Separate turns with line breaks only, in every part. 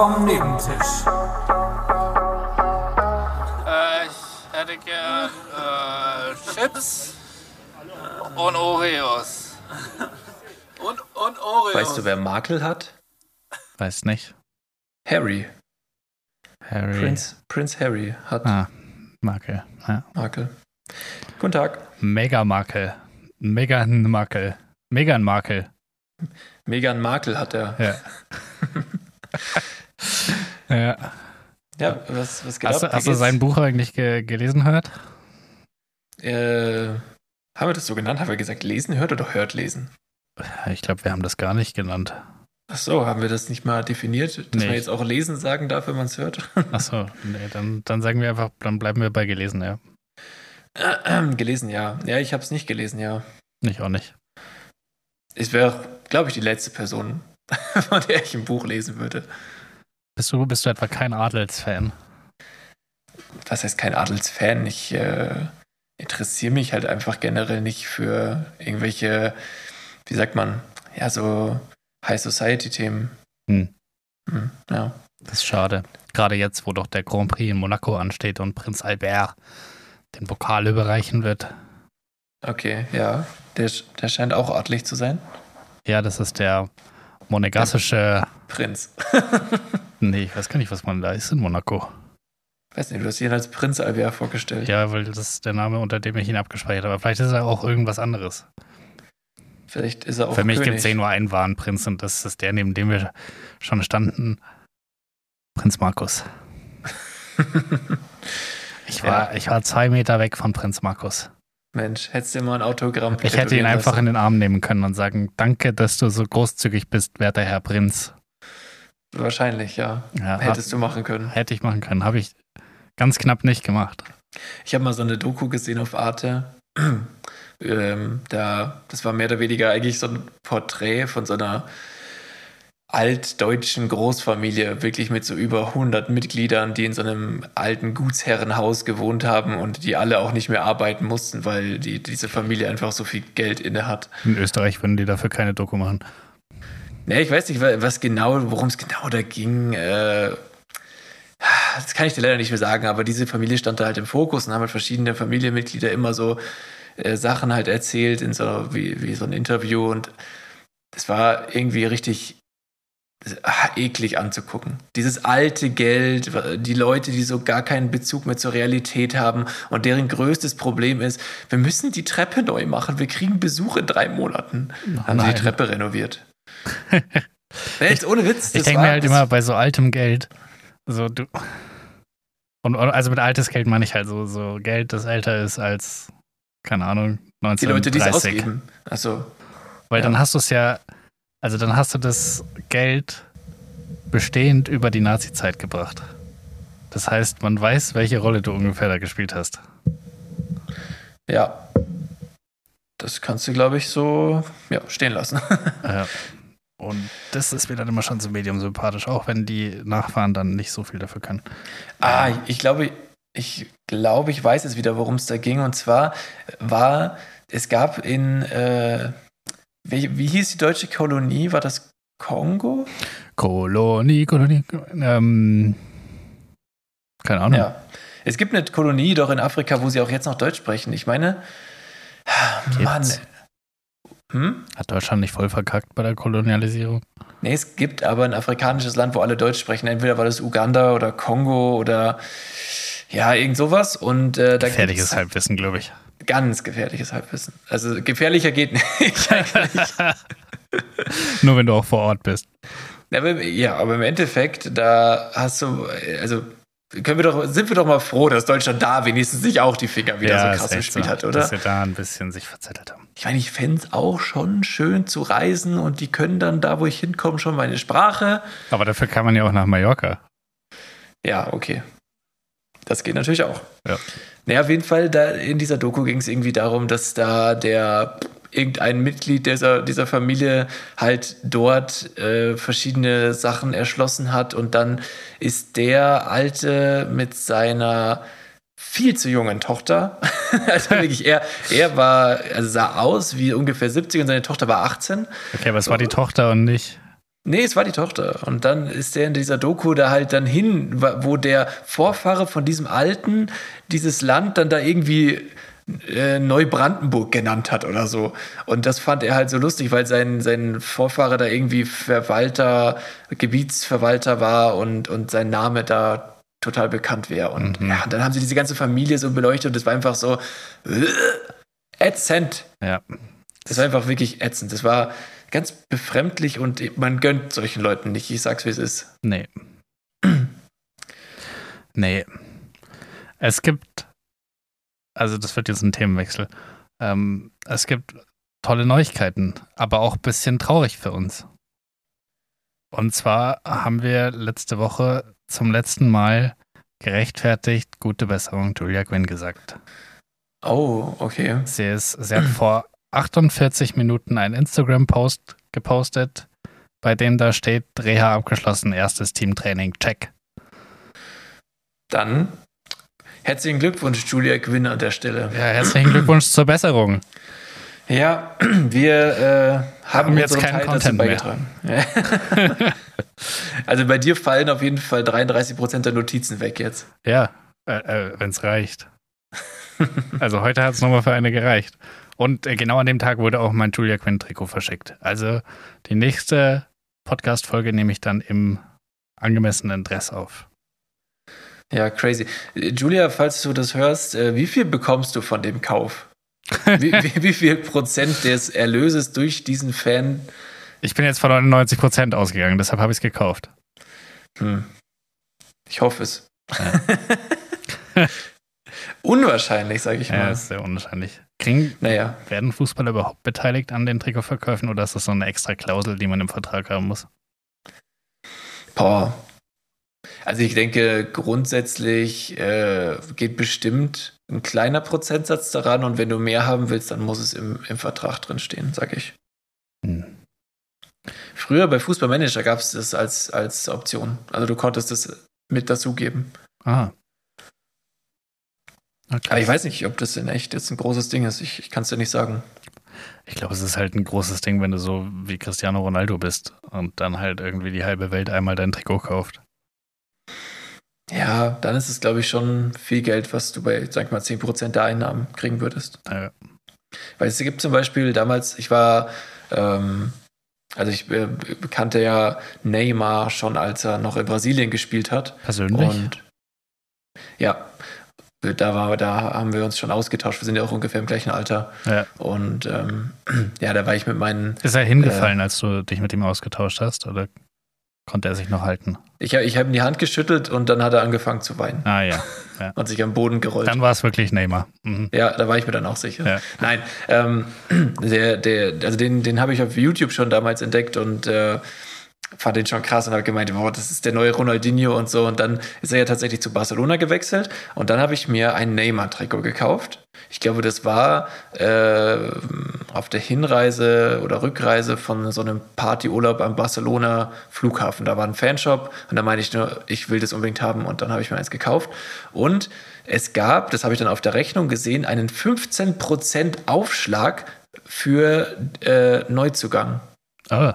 vom Nebentisch.
Äh, ich hätte gern äh, Chips und Oreos.
Und, und Oreos.
Weißt du, wer Makel hat?
Weiß nicht.
Harry.
Harry.
Prince, Prince Harry hat
Ah, Makel. Ja.
Makel. Guten Tag.
Mega Makel. Megan Makel. Megan Makel.
Meghan Markle hat er.
Ja. ja.
Ja, was, was geht
Hast, du,
ab?
Hast du sein Buch eigentlich ge gelesen hört?
Äh, haben wir das so genannt? Haben wir gesagt, lesen hört oder hört lesen?
Ich glaube, wir haben das gar nicht genannt.
Ach so, haben wir das nicht mal definiert, dass
Nee.
man jetzt auch lesen sagen darf, wenn man es hört?
Achso, nee, dann, dann sagen wir einfach, dann bleiben wir bei gelesen, ja.
gelesen, ja. Ja, ich habe es nicht gelesen, ja.
Ich auch nicht.
Ich wäre, glaube ich, die letzte Person, von der ich ein Buch lesen würde.
Bist du, bist du etwa kein Adelsfan?
Was heißt kein Adelsfan? Ich äh, interessiere mich halt einfach generell nicht für irgendwelche, wie sagt man, ja, so High Society-Themen.
Hm.
Hm, ja.
Das ist schade. Gerade jetzt, wo doch der Grand Prix in Monaco ansteht und Prinz Albert den Pokal überreichen wird.
Okay, ja. Der, der scheint auch adlig zu sein.
Ja, das ist der monegassische.
Prinz.
Nee, ich weiß gar nicht, was man da ist in Monaco.
Weiß nicht, du hast ihn als Prinz Albert vorgestellt.
Ja, weil das ist der Name, unter dem ich ihn abgespeichert habe. Vielleicht ist er auch irgendwas anderes.
Vielleicht ist er auch
Für mich gibt es eh nur einen wahren Prinz und das ist der, neben dem wir schon standen. Prinz Markus. Ich war, ich war zwei Meter weg von Prinz Markus.
Mensch, hättest du mal ein Autogramm
Ich hätte ihn
tätowieren
einfach
lassen.
in den Arm nehmen können und sagen, danke, dass du so großzügig bist, werter Herr Prinz.
Wahrscheinlich, ja.
Ja,
Hättest du machen können.
hätte ich machen können. Habe ich ganz knapp nicht gemacht.
Ich habe mal so eine Doku gesehen auf Arte. ähm, da, das war mehr oder weniger eigentlich so ein Porträt von so einer altdeutschen Großfamilie, wirklich mit so über 100 Mitgliedern, die in so einem alten Gutsherrenhaus gewohnt haben und die alle auch nicht mehr arbeiten mussten, weil die, diese Familie einfach so viel Geld inne hat.
In Österreich würden die dafür keine Doku machen.
Ne, ich weiß nicht, wa- was genau, worum es genau da ging. Äh, das kann ich dir leider nicht mehr sagen, aber diese Familie stand da halt im Fokus und haben halt verschiedene Familienmitglieder immer so äh, Sachen halt erzählt in so wie, wie so ein Interview und das war irgendwie richtig ah, eklig anzugucken. Dieses alte Geld, die Leute, die so gar keinen Bezug mehr zur Realität haben und deren größtes Problem ist, wir müssen die Treppe neu machen, wir kriegen Besuch in drei Monaten. haben sie
nein.
die Treppe renoviert. Echt, ohne Witz.
Ich denke mir halt immer bei so altem Geld, so du. Und also mit altes Geld meine ich halt so, so Geld, das älter ist als, keine Ahnung,
Die Leute, die es
1930.
ausgeben. Achso.
Weil
Ja.
dann hast du es ja, also dann hast du das Geld bestehend über die Nazi-Zeit gebracht. Das heißt, man weiß, welche Rolle du ungefähr da gespielt hast.
Ja. Das kannst du, glaube ich, so ja, stehen lassen.
Ja. Und das ist mir dann immer schon so medium sympathisch, auch wenn die Nachfahren dann nicht so viel dafür können.
ah, ich glaube, ich glaube, ich weiß jetzt wieder, worum es da ging. Und zwar war, es gab in, äh, wie, wie hieß die deutsche Kolonie? War das Kongo?
Kolonie, Kolonie, ähm, keine Ahnung.
Ja. Es gibt eine Kolonie doch in Afrika, wo sie auch jetzt noch Deutsch sprechen. Ich meine, Mann. Hm?
Hat Deutschland nicht voll verkackt bei der Kolonialisierung?
Nee, es gibt aber ein afrikanisches Land, wo alle Deutsch sprechen. Entweder war das Uganda oder Kongo oder ja, irgend sowas. Und äh, da
Gefährliches Halbwissen, glaube ich.
ganz gefährliches Halbwissen. Also gefährlicher geht nicht.
Nur wenn du auch vor Ort bist.
ja, aber im Endeffekt, da hast du, also können wir doch, sind wir doch mal froh, dass Deutschland da wenigstens nicht auch die Finger wieder so
ist
krass im Spiel
so,
hat, oder?
Dass wir da ein bisschen sich verzettelt haben.
Ich meine, ich fände es auch schon schön zu reisen und die können dann da, wo ich hinkomme, schon meine Sprache.
Aber dafür kann man ja auch nach Mallorca.
Ja, okay. Das geht natürlich auch.
Ja.
Naja, auf jeden Fall, da in dieser Doku ging es irgendwie darum, dass da der irgendein Mitglied dieser, dieser Familie halt dort äh, verschiedene Sachen erschlossen hat und dann ist der Alte mit seiner viel zu jungen Tochter, also wirklich, er, er war, also sah aus wie ungefähr 70 und seine Tochter war 18.
Okay, aber es war die Tochter und nicht.
Nee, es war die Tochter. Und dann ist der in dieser Doku da halt dann hin, wo der Vorfahre von diesem Alten dieses Land dann da irgendwie äh, Neubrandenburg genannt hat oder so. Und das fand er halt so lustig, weil sein, sein Vorfahre da irgendwie Verwalter, Gebietsverwalter war und, und sein Name da total bekannt wäre. Und
Mhm.
ja, dann haben sie diese ganze Familie so beleuchtet und das war einfach so äh, ätzend.
Ja.
Das war einfach wirklich ätzend. Das war ganz befremdlich und man gönnt solchen Leuten nicht. Ich sag's, wie es ist.
Nee. nee. Es gibt, also das wird jetzt ein Themenwechsel. Ähm, es gibt tolle Neuigkeiten, aber auch ein bisschen traurig für uns. Und zwar haben wir letzte Woche zum letzten Mal gerechtfertigt gute Besserung Julia Quinn gesagt.
Oh, okay.
Sie, ist, sie hat vor 48 Minuten einen Instagram-Post gepostet, bei dem da steht, Reha abgeschlossen, erstes Teamtraining, check.
Dann herzlichen Glückwunsch, Julia Quinn an der Stelle.
Ja, herzlichen Glückwunsch zur Besserung.
Ja, wir äh, haben
jetzt keinen
Teil
Content mehr.
beigetragen. Ja. also bei dir fallen auf jeden Fall 33 Prozent der Notizen weg jetzt.
Ja, äh, äh, wenn es reicht. Also heute hat es nochmal für eine gereicht. Und äh, genau an dem Tag wurde auch mein Julia Quinn-Trikot verschickt. Also die nächste Podcast-Folge nehme ich dann im angemessenen Dress auf.
Ja, crazy. Julia, falls du das hörst, äh, wie viel bekommst du von dem Kauf? Wie, wie, wie viel Prozent des Erlöses durch diesen Fan?
Ich bin jetzt von 99 Prozent ausgegangen, deshalb habe ich es gekauft.
Hm. Ich hoffe es. Unwahrscheinlich, sage ich
Ja,
mal.
ist sehr unwahrscheinlich. Kriegen,
Naja,
werden Fußballer überhaupt beteiligt an den Trikotverkäufen oder ist das so eine extra Klausel, die man im Vertrag haben muss?
boah. Also ich denke, grundsätzlich äh, geht bestimmt ein kleiner Prozentsatz daran und wenn du mehr haben willst, dann muss es im, im Vertrag drin stehen, sag ich.
Hm.
Früher bei Fußballmanager gab es das als, als Option. Also du konntest das mit dazugeben.
Ah.
Aber
Okay.
ich weiß nicht, ob das in echt jetzt ein großes Ding ist. Ich, ich kann es dir nicht sagen.
Ich glaube, es ist halt ein großes Ding, wenn du so wie Cristiano Ronaldo bist und dann halt irgendwie die halbe Welt einmal dein Trikot kauft.
Ja, dann ist es, glaube ich, schon viel Geld, was du bei, sag ich mal, 10% der Einnahmen kriegen würdest.
Äh,
Weil es gibt zum Beispiel damals, ich war, ähm, also ich äh, kannte ja Neymar schon, als er noch in Brasilien gespielt hat.
persönlich?
Und ja, da, war, da haben wir uns schon ausgetauscht. Wir sind ja auch ungefähr im gleichen Alter.
ja.
Und ähm, ja, da war ich mit meinen,
Ist er hingefallen, als du dich mit ihm ausgetauscht hast? Oder konnte er sich noch halten?
ich, ich habe ihm die Hand geschüttelt und dann hat er angefangen zu weinen
Ah ja.
und sich am Boden gerollt.
Dann war es wirklich Neymar. Mhm.
Ja, da war ich mir dann auch sicher.
Ja.
Nein, ähm, der, der, also den, den habe ich auf YouTube schon damals entdeckt und äh, fand den schon krass und habe gemeint, wow, das ist der neue Ronaldinho und so. Und dann ist er ja tatsächlich zu Barcelona gewechselt und dann habe ich mir ein Neymar-Trikot gekauft. Ich glaube, das war äh, auf der Hinreise oder Rückreise von so einem Partyurlaub am Barcelona Flughafen. Da war ein Fanshop und da meinte ich nur, ich will das unbedingt haben und dann habe ich mir eins gekauft. Und es gab, das habe ich dann auf der Rechnung gesehen, einen 15% Aufschlag für äh, Neuzugang.
Ah,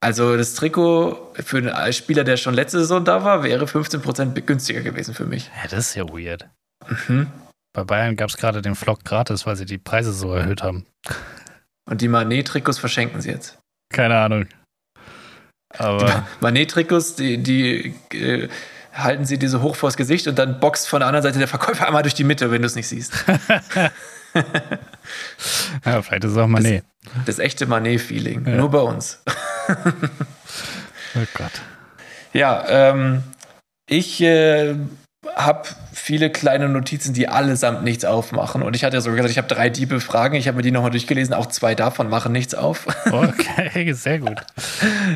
Also das Trikot für einen Spieler, der schon letzte Saison da war, wäre 15% günstiger gewesen für mich.
ja, das ist ja weird.
Mhm.
Bei Bayern gab es gerade den Vlog gratis, weil sie die Preise so erhöht haben.
Und die Manet-Trikots verschenken sie jetzt.
Keine Ahnung. Aber
Manet-Trikots, die, die äh, halten sie diese hoch vors Gesicht und dann boxt von der anderen Seite der Verkäufer einmal durch die Mitte, wenn du es nicht siehst.
ja, vielleicht ist es auch mal nee.
Das echte Manet-Feeling.
Ja.
Nur bei uns.
Oh Gott.
Ja, ähm, ich äh, habe viele kleine Notizen, die allesamt nichts aufmachen. Und ich hatte ja sogar gesagt, ich habe drei diebe Fragen. Ich habe mir die nochmal durchgelesen. Auch zwei davon machen nichts auf.
Okay, sehr gut.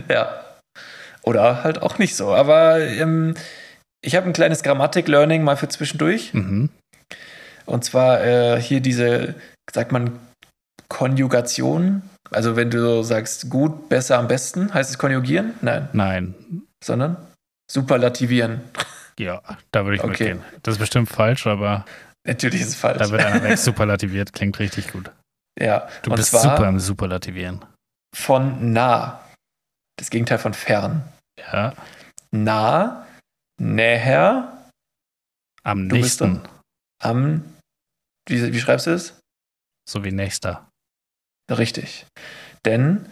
ja. Oder halt auch nicht so. Aber ähm, ich habe ein kleines Grammatik-Learning mal für zwischendurch.
Mhm.
Und zwar äh, hier diese, sagt man, Konjugation. Also wenn du so sagst, gut, besser, am besten, heißt es konjugieren? Nein,
Nein.
sondern superlativieren.
Ja, da würde ich
Okay.
mitgehen. Das ist bestimmt falsch, aber
Natürlich ist es falsch.
da wird einer weg superlativiert. Klingt richtig gut.
ja,
Du
und
bist super im Superlativieren.
von nah. Das Gegenteil von fern.
Ja.
Nah, näher,
Am nächsten.
am. Wie, wie schreibst du es?
So wie nächster.
Richtig. Denn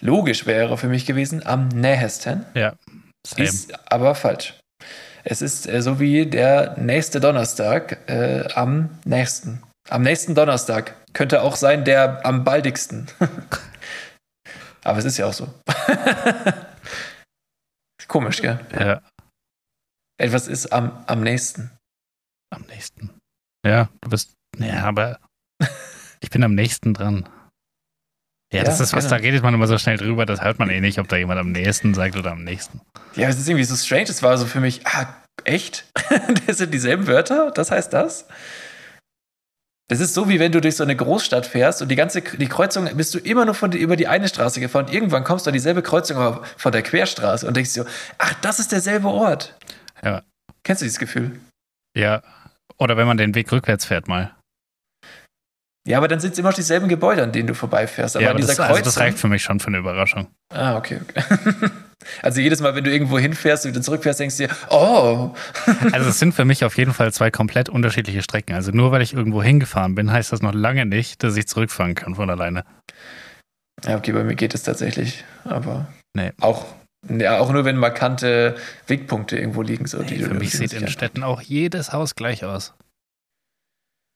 logisch wäre für mich gewesen am nähesten.
Same.
Ist aber falsch. Es ist äh, so wie der nächste Donnerstag äh, am nächsten. Am nächsten Donnerstag könnte auch sein der am baldigsten. aber es ist ja auch so. Komisch, gell?
ja,
Etwas ist am, am nächsten.
am nächsten. Ja, du bist. Ja, aber ich bin am nächsten dran. Ja, das
Ja,
ist was,
genau.
da redet man immer so schnell drüber, das hört man eh nicht, ob da jemand am nächsten sagt oder am nächsten.
Ja, es ist irgendwie so strange. Es war so für mich, ah, echt? das sind dieselben Wörter? Das heißt das? Das ist so, wie wenn du durch so eine Großstadt fährst und die ganze die Kreuzung bist du immer nur von, die- über die eine Straße gefahren. Und irgendwann kommst du an dieselbe Kreuzung, aber von der Querstraße und denkst dir, ach, das ist derselbe Ort.
Ja.
Kennst du dieses Gefühl?
Ja. Oder wenn man den Weg rückwärts fährt mal.
Ja, aber dann sind es immer noch dieselben Gebäude, an denen du vorbeifährst. Aber
ja, aber
dieser
das, also
Kreuzung.
das reicht für mich schon für eine Überraschung.
ah, okay. okay. also jedes Mal, wenn du irgendwo hinfährst und wieder zurückfährst, denkst du dir, oh,
Also es sind für mich auf jeden Fall zwei komplett unterschiedliche Strecken. Also nur weil ich irgendwo hingefahren bin, heißt das noch lange nicht, dass ich zurückfahren kann von alleine.
Ja, okay, bei mir geht es tatsächlich. Aber
Nee.
auch, ja, auch nur, wenn markante Wegpunkte irgendwo liegen. So, die
Für mich sieht in Städten auch jedes Haus gleich aus.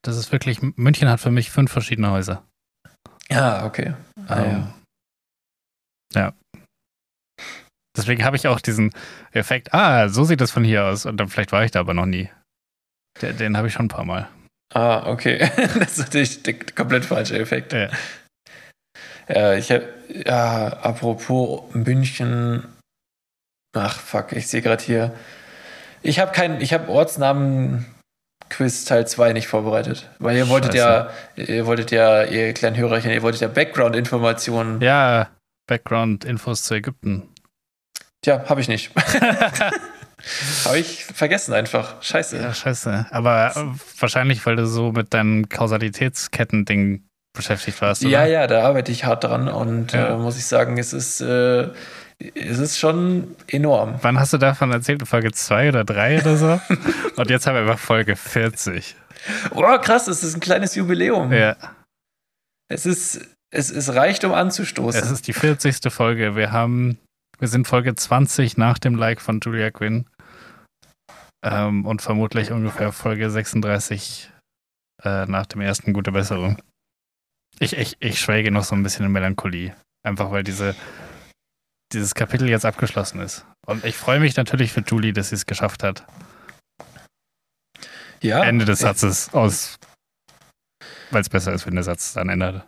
Das ist wirklich, München hat für mich fünf verschiedene Häuser.
Ja, okay. Ah,
Ähm, ja. Deswegen habe ich auch diesen Effekt, ah, so sieht das von hier aus. Und dann vielleicht war ich da aber noch nie. Den, den habe ich schon ein paar Mal.
Ah, okay. das ist natürlich der komplett falsche Effekt.
Ja.
Ja, ich habe, ja, apropos München. Ach, fuck, ich sehe gerade hier. Ich habe kein, ich habe Ortsnamen Quiz Teil 2 nicht vorbereitet. Weil ihr wolltet ja, ihr wolltet ja, ihr kleinen Hörerchen, ihr wolltet ja Background-Informationen.
Ja, Background-Infos zu Ägypten.
Tja, habe ich nicht. habe ich vergessen einfach. Scheiße.
Ja, scheiße. Aber äh, wahrscheinlich, weil du so mit deinem Kausalitätsketten-Ding beschäftigt warst. Oder?
Ja, ja, da arbeite ich hart dran und
Ja.
äh, muss ich sagen, es ist, äh, es ist schon enorm.
Wann hast du davon erzählt? In Folge 2 oder 3 oder so? Und jetzt haben wir einfach Folge 40.
Oh, krass, es ist ein kleines Jubiläum.
Ja,
Es ist, es, es reicht, um anzustoßen.
es ist die 40. Folge. Wir haben, wir sind Folge 20 nach dem Like von Julia Quinn. Ähm, und vermutlich ungefähr Folge 36 äh, nach dem ersten Gute Besserung. Ich, ich, ich schwelge noch so ein bisschen in Melancholie. Einfach weil diese, dieses Kapitel jetzt abgeschlossen ist. Und ich freue mich natürlich für Julie, dass sie es geschafft hat.
ja,
Ende des Satzes aus. Weil es besser ist, wenn der Satz dann ändert.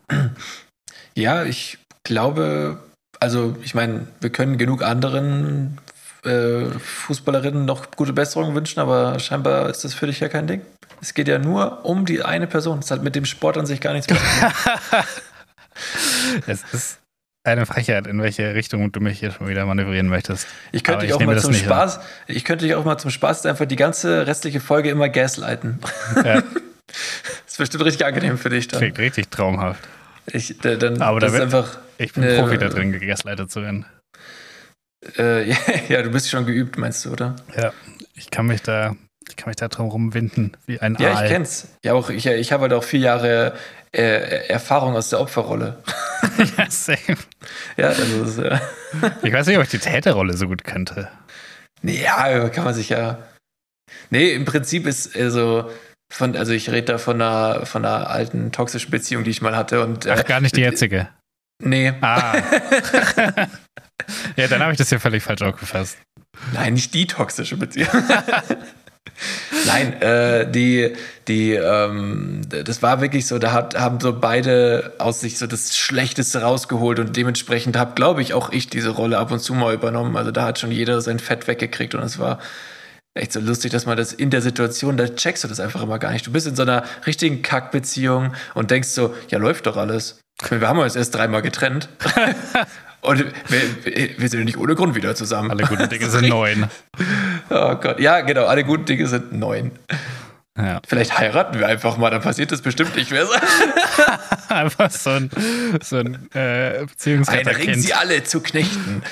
Ja, ich glaube, also ich meine, wir können genug anderen äh, Fußballerinnen noch gute Besserung wünschen, aber scheinbar ist das für dich ja kein Ding. Es geht ja nur um die eine Person. Es hat mit dem Sport an sich gar nichts mehr zu tun.
Es ist eine Frechheit, in welche Richtung du mich hier schon wieder manövrieren möchtest.
Ich könnte dich
ich
auch mal zum Spaß, ich könnte dich auch mal zum Spaß einfach die ganze restliche Folge immer gaslighten.
Ja,
Das ist bestimmt richtig angenehm für dich dann.
klingt richtig traumhaft.
Ich, da- dann,
Aber da
das ist
wird-
einfach,
Ich bin
Nee,
Profi
äh,
da drin, gegaslightet zu werden.
äh, ja, ja, du bist schon geübt, meinst du, oder?
Ja, ich kann mich da, ich kann mich da drum rumwinden, wie ein
Ja,
Aal.
ich kenn's. Ja, auch ich, ich habe halt auch vier Jahre äh, Erfahrung aus der Opferrolle.
Ja, same.
Ja, also das, äh,
Ich weiß nicht, ob ich die Täterrolle so gut könnte.
ja, kann man sich ja. Nee, im Prinzip ist also von, also ich rede da von einer, von einer alten toxischen Beziehung, die ich mal hatte und äh,
Ach, gar nicht die jetzige.
nee,
Ah. ja, dann habe ich das hier völlig falsch aufgefasst.
Nein, nicht die toxische Beziehung. Nein, äh, die, die, ähm, das war wirklich so, da hat, haben so beide aus sich so das Schlechteste rausgeholt und dementsprechend habe, glaube ich, auch ich diese Rolle ab und zu mal übernommen. Also da hat schon jeder sein Fett weggekriegt und es war echt so lustig, dass man das in der Situation, da checkst du das einfach immer gar nicht. Du bist in so einer richtigen Kackbeziehung und denkst so, ja, läuft doch alles. Wir haben uns erst dreimal getrennt. und wir, wir sind ja nicht ohne Grund wieder zusammen.
Alle guten Dinge sind neun.
Oh Gott, ja, genau, alle guten Dinge sind neun.
Ja.
Vielleicht heiraten wir einfach mal, dann passiert das bestimmt nicht mehr.
Einfach so ein, so ein äh, Beziehungsretterkind.
sie alle zu Knechten.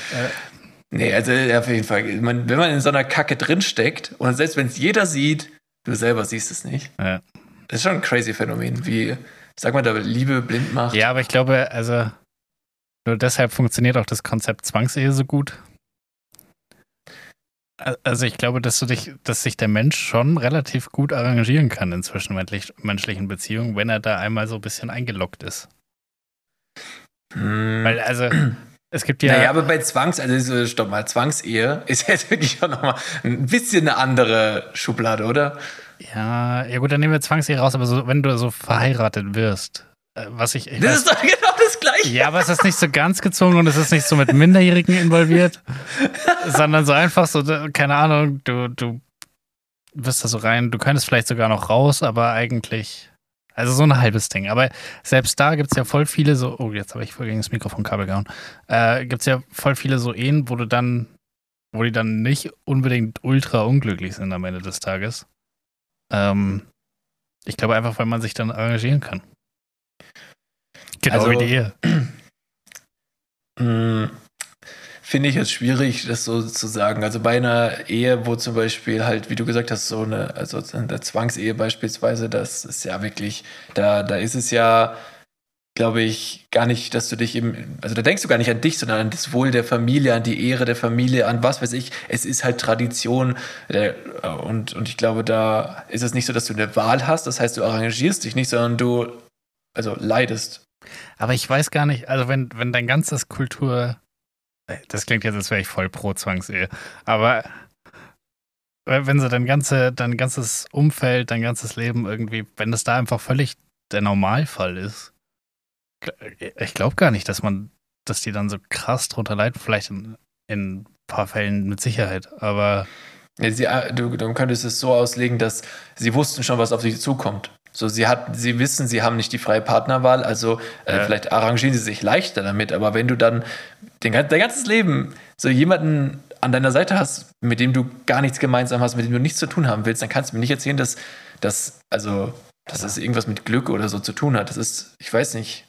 Nee, also auf jeden Fall. Man, wenn man in so einer Kacke drinsteckt und selbst wenn es jeder sieht, du selber siehst es nicht.
Ja.
Das ist schon ein crazy Phänomen, wie, sag mal, da Liebe blind macht.
ja, aber ich glaube, also nur deshalb funktioniert auch das Konzept Zwangsehe so gut. Also ich glaube, dass du dich, dass sich der Mensch schon relativ gut arrangieren kann in zwischenmenschlichen Beziehungen, wenn er da einmal so ein bisschen eingeloggt ist.
Hm.
Weil, also, es gibt ja.
Naja, aber bei Zwangs, also so, stopp mal, Zwangsehe ist jetzt wirklich auch nochmal ein bisschen eine andere Schublade, oder?
Ja, ja gut, dann nehmen wir Zwangsehe raus, aber so, wenn du so verheiratet wirst, äh, was ich. ich
Das
weiß,
ist doch genau das Gleiche.
ja, aber es ist nicht so ganz gezwungen und es ist nicht so mit Minderjährigen involviert, sondern so einfach so, keine Ahnung, du, du wirst da so rein, du könntest vielleicht sogar noch raus, aber eigentlich. Also so ein halbes Ding. Aber selbst da gibt es ja voll viele so, oh, jetzt habe ich voll gegen das Mikrofonkabel gehauen. Äh, gibt es ja voll viele so Ehen, wo du dann, wo die dann nicht unbedingt ultra unglücklich sind am Ende des Tages. Ähm, ich glaube einfach, weil man sich dann arrangieren kann. Genau
Also-
wie die Ehe.
Hm, Finde ich es schwierig, das so zu sagen. Also bei einer Ehe, wo zum Beispiel halt, wie du gesagt hast, so eine, also in der Zwangsehe beispielsweise, das ist ja wirklich, da, da ist es ja, glaube ich, gar nicht, dass du dich eben, also da denkst du gar nicht an dich, sondern an das Wohl der Familie, an die Ehre der Familie, an was weiß ich. Es ist halt Tradition äh, und, und ich glaube, da ist es nicht so, dass du eine Wahl hast, das heißt, du arrangierst dich nicht, sondern du, also leidest.
Aber ich weiß gar nicht, also wenn, wenn dein ganzes Kultur, das klingt jetzt, als wäre ich voll pro Zwangsehe, aber wenn so dein, ganze, dein ganzes Umfeld, dein ganzes Leben irgendwie, wenn das da einfach völlig der Normalfall ist, ich glaube gar nicht, dass man, dass die dann so krass drunter leiden, vielleicht in, in ein paar Fällen mit Sicherheit, aber
Ja, sie, äh, du, du könntest es so auslegen, dass sie wussten schon, was auf sie zukommt. So, sie hat, sie wissen, sie haben nicht die freie Partnerwahl, also äh,
Ja.
vielleicht arrangieren sie sich leichter damit, aber wenn du dann den, dein ganzes Leben so jemanden an deiner Seite hast, mit dem du gar nichts gemeinsam hast, mit dem du nichts zu tun haben willst, dann kannst du mir nicht erzählen, dass, dass also, dass das irgendwas mit Glück oder so zu tun hat. Das ist, ich weiß nicht.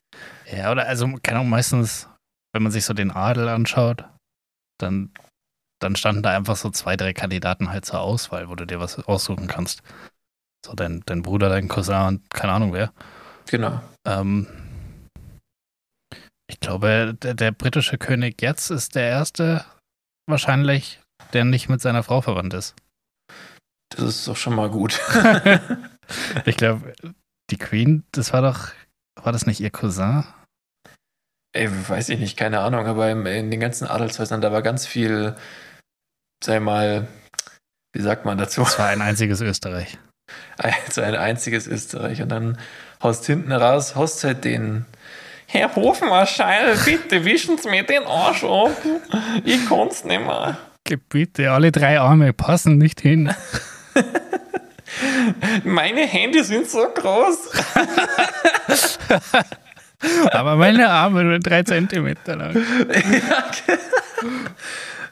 Ja, oder also, keine Ahnung, meistens, wenn man sich so den Adel anschaut, dann, dann standen da einfach so zwei, drei Kandidaten halt zur Auswahl, wo du dir was aussuchen kannst. So dein, dein Bruder, dein Cousin und keine Ahnung wer.
Genau.
Ähm, ich glaube, der, der britische König jetzt ist der erste wahrscheinlich, der nicht mit seiner Frau verwandt ist.
Das ist doch schon mal gut.
Ich glaube, die Queen, das war doch, war das nicht ihr Cousin?
Ey, weiß ich nicht, keine Ahnung, aber im, in den ganzen Adelshäusern, da war ganz viel, sei mal, wie sagt man dazu?
Das war ein einziges Österreich.
Also ein einziges Österreich. Und dann haust hinten raus, hast halt den Herr Hofmarschall, bitte wischen Sie mir den Arsch ab. Ich kann's nicht mehr.
Bitte, alle drei Arme passen nicht hin.
Meine Hände sind so groß.
Aber meine Arme nur drei Zentimeter lang.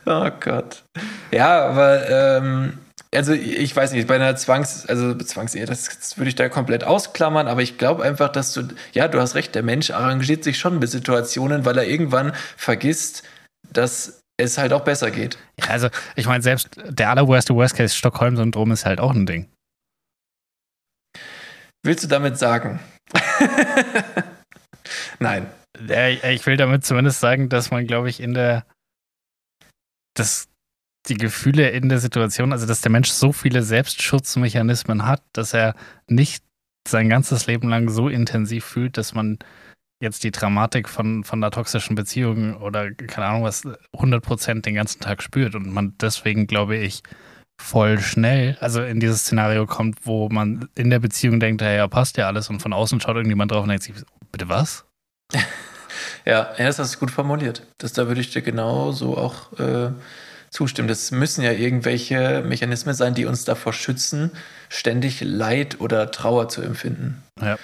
oh Gott. Ja, aber ähm, also ich weiß nicht, bei einer Zwangs, also Zwangsehe, das, das würde ich da komplett ausklammern, aber ich glaube einfach, dass du, ja, du hast recht, der Mensch arrangiert sich schon mit Situationen, weil er irgendwann vergisst, dass es halt auch besser geht.
Ja, also ich meine, selbst der allerworste Worst-Case Stockholm-Syndrom ist halt auch ein Ding.
Willst du damit sagen? Nein.
Ja, ich will damit zumindest sagen, dass man, glaube ich, in der, dass die Gefühle in der Situation, also dass der Mensch so viele Selbstschutzmechanismen hat, dass er nicht sein ganzes Leben lang so intensiv fühlt, dass man jetzt die Dramatik von, von einer toxischen Beziehung oder keine Ahnung was 100% den ganzen Tag spürt und man deswegen, glaube ich, voll schnell, also in dieses Szenario kommt, wo man in der Beziehung denkt, ja, passt ja alles und von außen schaut irgendjemand drauf und denkt sich, bitte was?
Ja, ja, das hast du gut formuliert. Das, da würde ich dir genauso auch äh, zustimmen. Das müssen ja irgendwelche Mechanismen sein, die uns davor schützen, ständig Leid oder Trauer zu empfinden.
Ja.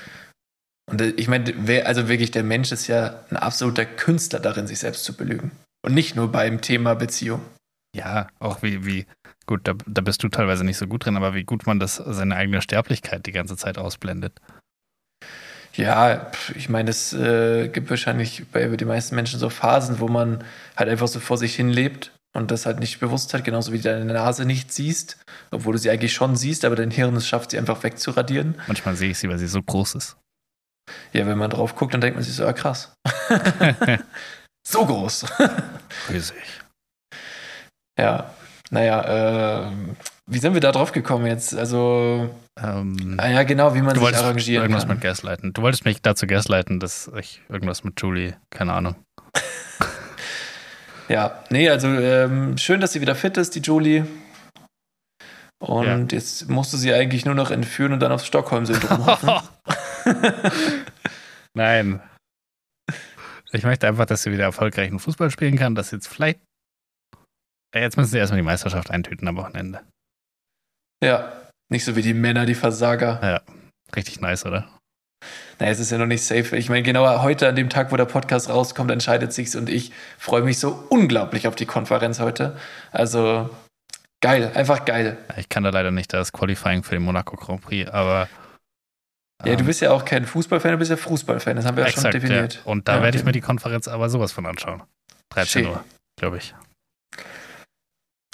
Und äh, ich meine, wer- also wirklich, der Mensch ist ja ein absoluter Künstler darin, sich selbst zu belügen. Und nicht nur beim Thema Beziehung.
Ja, auch wie, wie Gut, da, da bist du teilweise nicht so gut drin, aber wie gut man das seine eigene Sterblichkeit die ganze Zeit ausblendet.
Ja, ich meine, es äh, gibt wahrscheinlich bei den meisten Menschen so Phasen, wo man halt einfach so vor sich hin lebt und das halt nicht bewusst hat, genauso wie du deine Nase nicht siehst, obwohl du sie eigentlich schon siehst, aber dein Hirn es schafft, sie einfach wegzuradieren.
Manchmal sehe ich sie, weil sie so groß ist.
Ja, wenn man drauf guckt, dann denkt man sich so, ah krass, so groß.
Riesig.
ja, naja, äh, wie sind wir da drauf gekommen jetzt? Also,
Ähm,
ah ja, genau, wie man
du
sich arrangieren
irgendwas
kann.
mit Gaslighten. Du wolltest mich dazu gaslighten, dass ich irgendwas mit Julie, keine Ahnung.
Ja, nee, also ähm, schön, dass sie wieder fit ist, die Julie. Und jetzt musst du sie eigentlich nur noch entführen und dann aufs Stockholm-Syndrom hoffen.
Nein. Ich möchte einfach, dass sie wieder erfolgreichen Fußball spielen kann, dass jetzt vielleicht. Ja, Jetzt müssen sie erstmal die Meisterschaft eintüten am Wochenende.
ja, nicht so wie die Männer, die Versager.
Richtig nice, oder?
Naja, es ist ja noch nicht safe. Ich meine, genau heute an dem Tag, wo der Podcast rauskommt, entscheidet sich's und ich freue mich so unglaublich auf die Konferenz heute. Also geil, einfach geil.
Ich kann da leider nicht das Qualifying für den Monaco Grand Prix, aber.
Ja, du
ähm,
bist ja auch kein Fußballfan, du bist ja Fußballfan, das haben wir ja schon
exakt,
definiert.
Ja. Und da
Ja,
werde ich
eben.
mir die Konferenz aber sowas von anschauen. 13
Schön.
Uhr, glaube ich.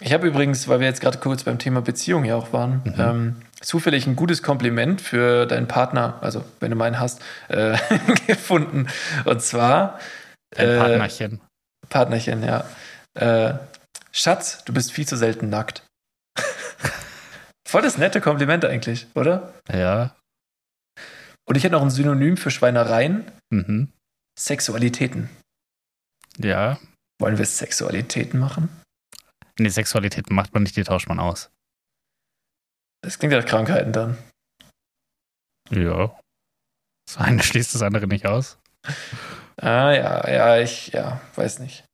Ich habe übrigens, weil wir jetzt gerade kurz beim Thema Beziehung ja auch waren,
Mhm.
ähm, zufällig ein gutes Kompliment für deinen Partner, also wenn du meinen hast, äh, gefunden. Und zwar
Ein
Äh,
Partnerchen.
Partnerchen, ja. Äh, Schatz, du bist viel zu selten nackt. Voll das nette Kompliment eigentlich, oder?
Ja.
Und ich hätte noch ein Synonym für Schweinereien:
Mhm.
Sexualitäten.
Ja.
Wollen wir Sexualitäten machen?
Nee, Sexualität macht man nicht, die tauscht man aus.
Das klingt nach Krankheiten dann.
Ja. Das eine schließt das andere nicht aus.
Ah, ja, ja, ich, ja, weiß nicht.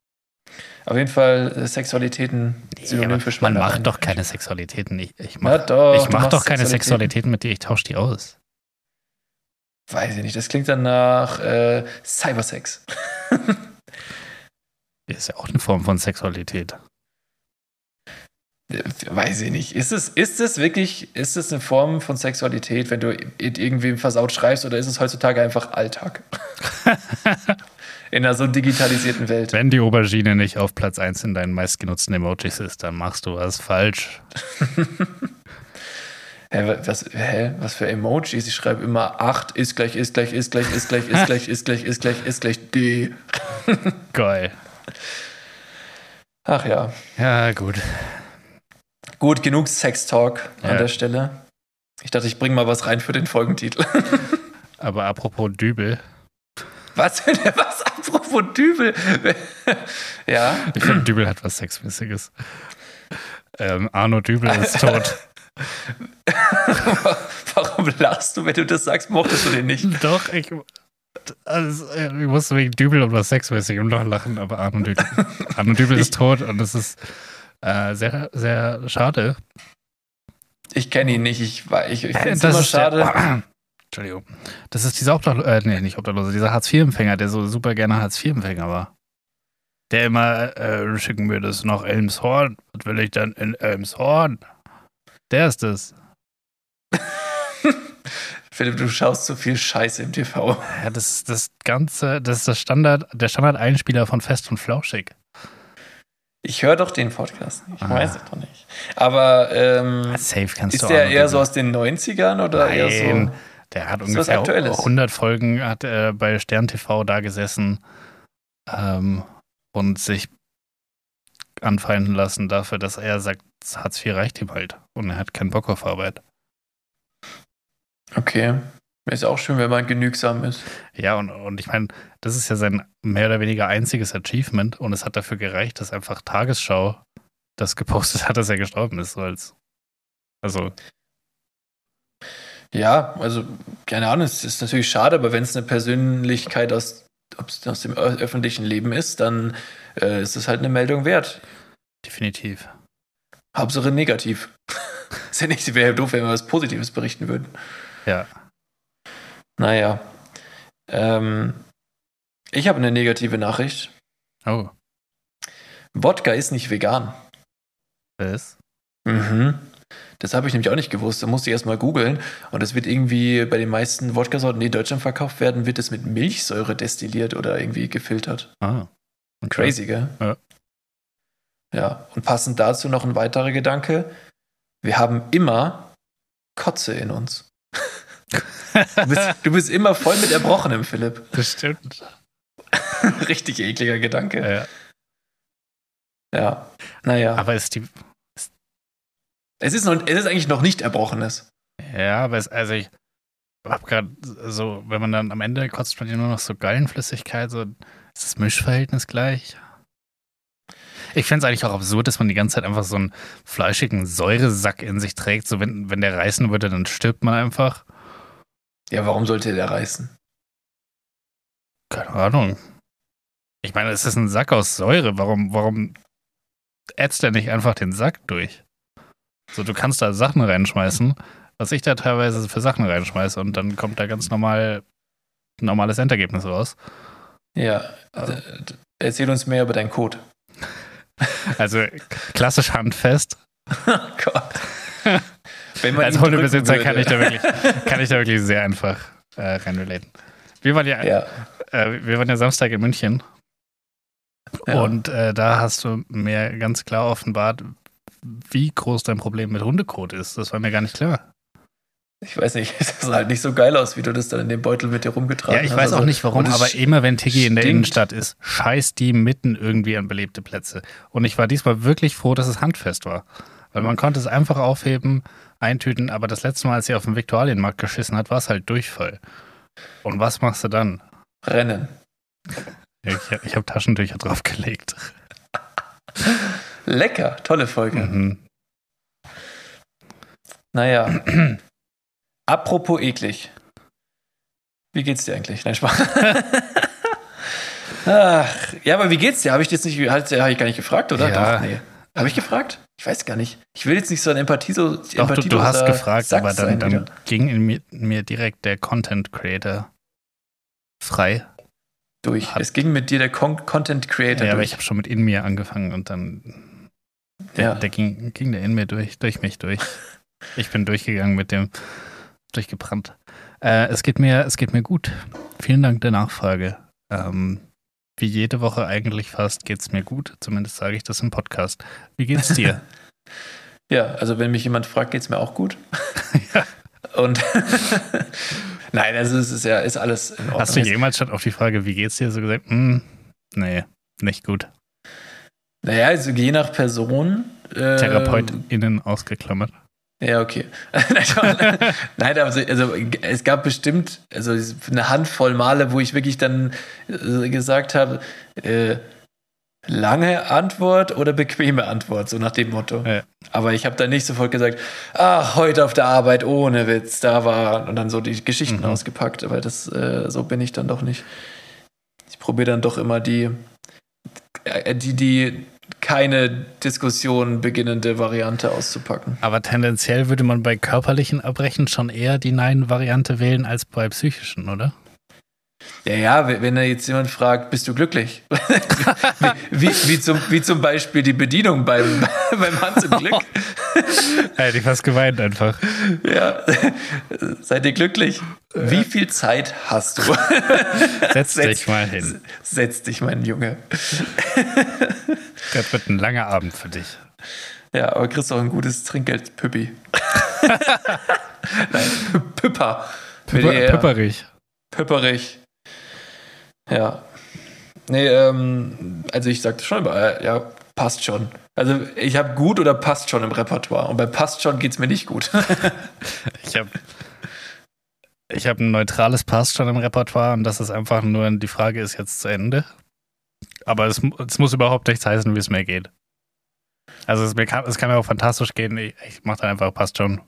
Auf jeden Fall äh, Sexualitäten, Synonym
aber
für
man macht doch keine Sexualitäten. Ich, ich
Na
mach,
doch,
ich mach doch keine Sexualitäten mit dir, ich tausche die aus.
Weiß ich nicht, das klingt dann nach äh, Cybersex.
Ist ja auch eine Form von Sexualität.
Weiß ich nicht. Ist es, ist es wirklich, ist es eine Form von Sexualität, wenn du irgendwem versaut schreibst, oder ist es heutzutage einfach Alltag? In einer so digitalisierten Welt.
Wenn die Aubergine nicht auf Platz 1 in deinen meistgenutzten Emojis ist, dann machst du was falsch.
Hä, wa- was, hä, was für Emojis? Ich schreibe immer 8 ist gleich, ist gleich, ist gleich, ist gleich, ist gleich, ist gleich, ist gleich, ist gleich D.
Geil.
Ach ja.
Ja, gut.
Gut, genug Sex-Talk
Ja.
an der Stelle. Ich dachte, ich bringe mal was rein für den Folgentitel.
Aber apropos Dübel,
Was? Was? Apropos Dübel. ja.
ich finde, Dübel hat was Sexmäßiges. Ähm, Arno Dübel ist tot.
Warum lachst du, wenn du das sagst? Mochtest du den nicht?
Doch, ich. Also, ich musste wegen Dübel und was Sexmäßigem noch lachen, aber Arno Dübel, Arno Dübel ist tot und das ist äh, sehr, sehr schade.
Ich kenne ihn nicht. Ich, ich, ich finde es
Das
immer
ist der-
schade.
Entschuldigung. Das ist dieser Obdachlose, äh, nee, nicht Obdachlose, dieser Hartz-IV-Empfänger, der so super gerne Hartz-IV-Empfänger war. Der immer, äh, schicken wir das nach Elmshorn. Was will ich dann in Elmshorn? Der ist es.
Philipp, du schaust so viel Scheiße im TV.
Ja, das ist das Ganze, das ist das Standard, der Standard-Einspieler von Fest und Flauschig.
Ich höre doch den Podcast. Ich
Ah.
weiß es doch nicht. Aber ähm,
Safe kannst
ist
du
der eher so aus den 90ern oder eher
Nein,
so.
der hat ungefähr
Aktuelles.
100 Folgen hat er bei Stern TV da gesessen ähm, und sich anfeinden lassen dafür, dass er sagt, Hartz IV reicht ihm halt und er hat keinen Bock auf Arbeit.
Okay. Ist auch schön, wenn man genügsam ist.
Ja, und, und ich meine, das ist ja sein mehr oder weniger einziges Achievement und es hat dafür gereicht, dass einfach Tagesschau das gepostet hat, dass er gestorben ist. So als, also,
Ja, also keine Ahnung, es ist natürlich schade, aber wenn es eine Persönlichkeit aus, aus dem öffentlichen Leben ist, dann äh, ist es halt eine Meldung wert.
definitiv.
Hauptsache negativ. ist ja nicht, wäre ja doof, wenn wir was Positives berichten würden.
Ja.
Naja. Ähm, ich habe eine negative Nachricht.
Oh,
Wodka ist nicht vegan.
was?
Mhm. Das habe ich nämlich auch nicht gewusst. Da musste ich erst mal googeln. Und es wird irgendwie bei den meisten Wodka-Sorten, die in Deutschland verkauft werden, wird es mit Milchsäure destilliert oder irgendwie gefiltert.
Ah. okay.
Crazy, gell?
Ja.
Ja. Und passend dazu noch ein weiterer Gedanke. Wir haben immer Kotze in uns. Du bist, du bist immer voll mit Erbrochenem, Philipp.
Das stimmt.
Richtig ekliger Gedanke.
Ja.
Ja. Naja.
Aber ist die.
Es ist, noch, es ist eigentlich noch nicht Erbrochenes.
Ja, aber es, also ich hab gerade so, wenn man dann am Ende kotzt man ja nur noch so Gallenflüssigkeit, so ist das Mischverhältnis gleich. Ich fände es eigentlich auch absurd, dass man die ganze Zeit einfach so einen fleischigen Säuresack in sich trägt. So, wenn, wenn der reißen würde, dann stirbt man einfach.
Ja, warum sollte der reißen?
Keine Ahnung. Ich meine, es ist ein Sack aus Säure. Warum, warum ätzt er nicht einfach den Sack durch? So, du kannst da Sachen reinschmeißen, was ich da teilweise für Sachen reinschmeiße und dann kommt da ganz normal ein normales Endergebnis raus.
Ja.
Also-
d- Erzähl uns mehr über deinen Code.
Also klassisch handfest.
Oh Gott.
Als Hundebesitzer kann ich da wirklich, kann ich da wirklich sehr einfach äh, reinrelaten. Wir waren ja,
Ja.
äh, wir waren ja Samstag in München
ja.
und äh, da hast du mir ganz klar offenbart, wie groß dein Problem mit Hundekot ist. Das war mir gar nicht klar.
Ich weiß nicht, es sah halt nicht so geil aus, wie du das dann in dem Beutel mit dir rumgetragen
Ja, ich
hast.
weiß auch
Also,
nicht warum, aber immer wenn Tiggy in der. Innenstadt ist, scheißt die mitten irgendwie an belebte Plätze. Und ich war diesmal wirklich froh, dass es handfest war. Weil man konnte es einfach aufheben, eintüten, aber das letzte Mal, als sie auf dem Viktualienmarkt geschissen hat, war es halt Durchfall. Und was machst du dann?
Rennen.
Ich, ich habe Taschentücher draufgelegt.
Lecker, tolle Folge.
Mhm.
Naja. Apropos eklig. Wie geht's dir eigentlich? Nein, Spaß. Ach, ja, aber wie geht's dir? Habe ich jetzt nicht, habe ich gar nicht gefragt, oder?
Ja.
Doch, nee. Habe ich gefragt? Ich weiß gar nicht. Ich will jetzt nicht so ein Empathie so.
Doch, du, du hast gefragt, aber dann, dann ging in mir, mir direkt der Content Creator frei.
durch.
hat-
Es ging mit dir der Con Content Creator
Ja, aber
durch.
ich habe schon mit in mir angefangen und dann der,
Ja.
der ging, ging der in mir durch, durch mich durch. Ich bin durchgegangen mit dem, durchgebrannt. Äh, es, geht mir, es geht mir gut. Vielen Dank der Nachfrage. Ähm, wie jede Woche eigentlich fast geht es mir gut. Zumindest sage ich das im Podcast. Wie geht's dir?
Ja, also wenn mich jemand fragt, geht's mir auch gut.
Ja.
Und nein, also es ist ja ist alles in Ordnung.
Hast du jemals schon auf die Frage, wie geht's dir, so gesagt, hm, nee, nicht gut.
naja, also je nach Person. Äh,
TherapeutInnen ausgeklammert.
Ja, okay. Nein, also, also es gab bestimmt also eine Handvoll Male, wo ich wirklich dann äh, gesagt habe, äh, lange Antwort oder bequeme Antwort, so nach dem Motto.
Ja.
Aber ich habe dann nicht sofort gesagt, ach, heute auf der Arbeit, ohne Witz, da war und dann so die Geschichten
Mhm.
ausgepackt. Aber das, äh, so bin ich dann doch nicht. Ich probiere dann doch immer die, äh, die, die keine Diskussion beginnende Variante auszupacken.
Aber tendenziell würde man bei körperlichen Erbrechen schon eher die Nein-Variante wählen als bei psychischen, oder?
Ja, ja, wenn da jetzt jemand fragt, bist du glücklich? wie, wie, zum, wie zum Beispiel die Bedienung beim, beim Hans im Glück.
Hätte ich fast geweint einfach.
Ja. Seid ihr glücklich? Wie viel Zeit hast du?
Setz
Setz-
dich mal hin.
Setz dich, mein Junge.
Das wird ein langer Abend für dich.
Ja, aber kriegst auch ein gutes Trinkgeld, Püppi. Nein, Püpper. Mit
Pipper,
ER. Ja. Nee, ähm, also ich sagte schon, aber äh, ja, passt schon. Also ich habe gut oder passt schon im Repertoire. Und bei passt schon geht's mir nicht gut.
Ich habe ich hab ein neutrales Pass schon im Repertoire und das ist einfach nur, die Frage ist jetzt zu Ende. Aber es, es muss überhaupt nichts heißen, wie es mir geht. Also es, mir kann, es kann mir auch fantastisch gehen. Ich, ich mache dann einfach, passt schon.